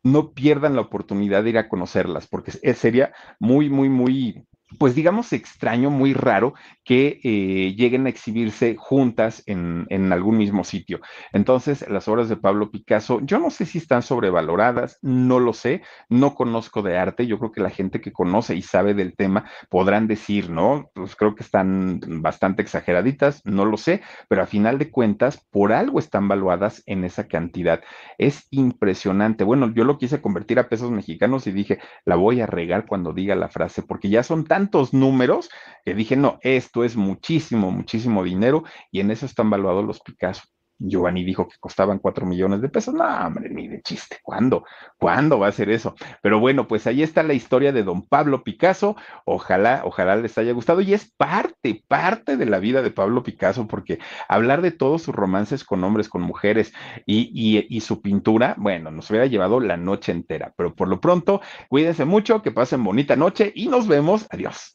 no pierdan la oportunidad de ir a conocerlas, porque sería muy, muy, muy pues digamos extraño, muy raro que eh, lleguen a exhibirse juntas en, en, algún mismo sitio. Entonces, las obras de Pablo Picasso, yo no sé si están sobrevaloradas, no lo sé, no conozco de arte, yo creo que la gente que conoce y sabe del tema podrán decir, ¿no? Pues creo que están bastante exageraditas, no lo sé, pero a final de cuentas, por algo están valuadas en esa cantidad. Es impresionante. Bueno, yo lo quise convertir a pesos mexicanos y dije, la voy a regar cuando diga la frase, porque ya son tantos números que dije, no, esto es muchísimo, muchísimo dinero y en eso están valuados los Picasso. Giovanni dijo que costaban cuatro millones de pesos. No, hombre, ni de chiste. ¿Cuándo? ¿Cuándo va a ser eso? Pero bueno, pues ahí está la historia de don Pablo Picasso. Ojalá, ojalá les haya gustado. Y es parte, parte de la vida de Pablo Picasso, porque hablar de todos sus romances con hombres, con mujeres y, y, y su pintura, bueno, nos hubiera llevado la noche entera. Pero por lo pronto, cuídense mucho, que pasen bonita noche y nos vemos. Adiós.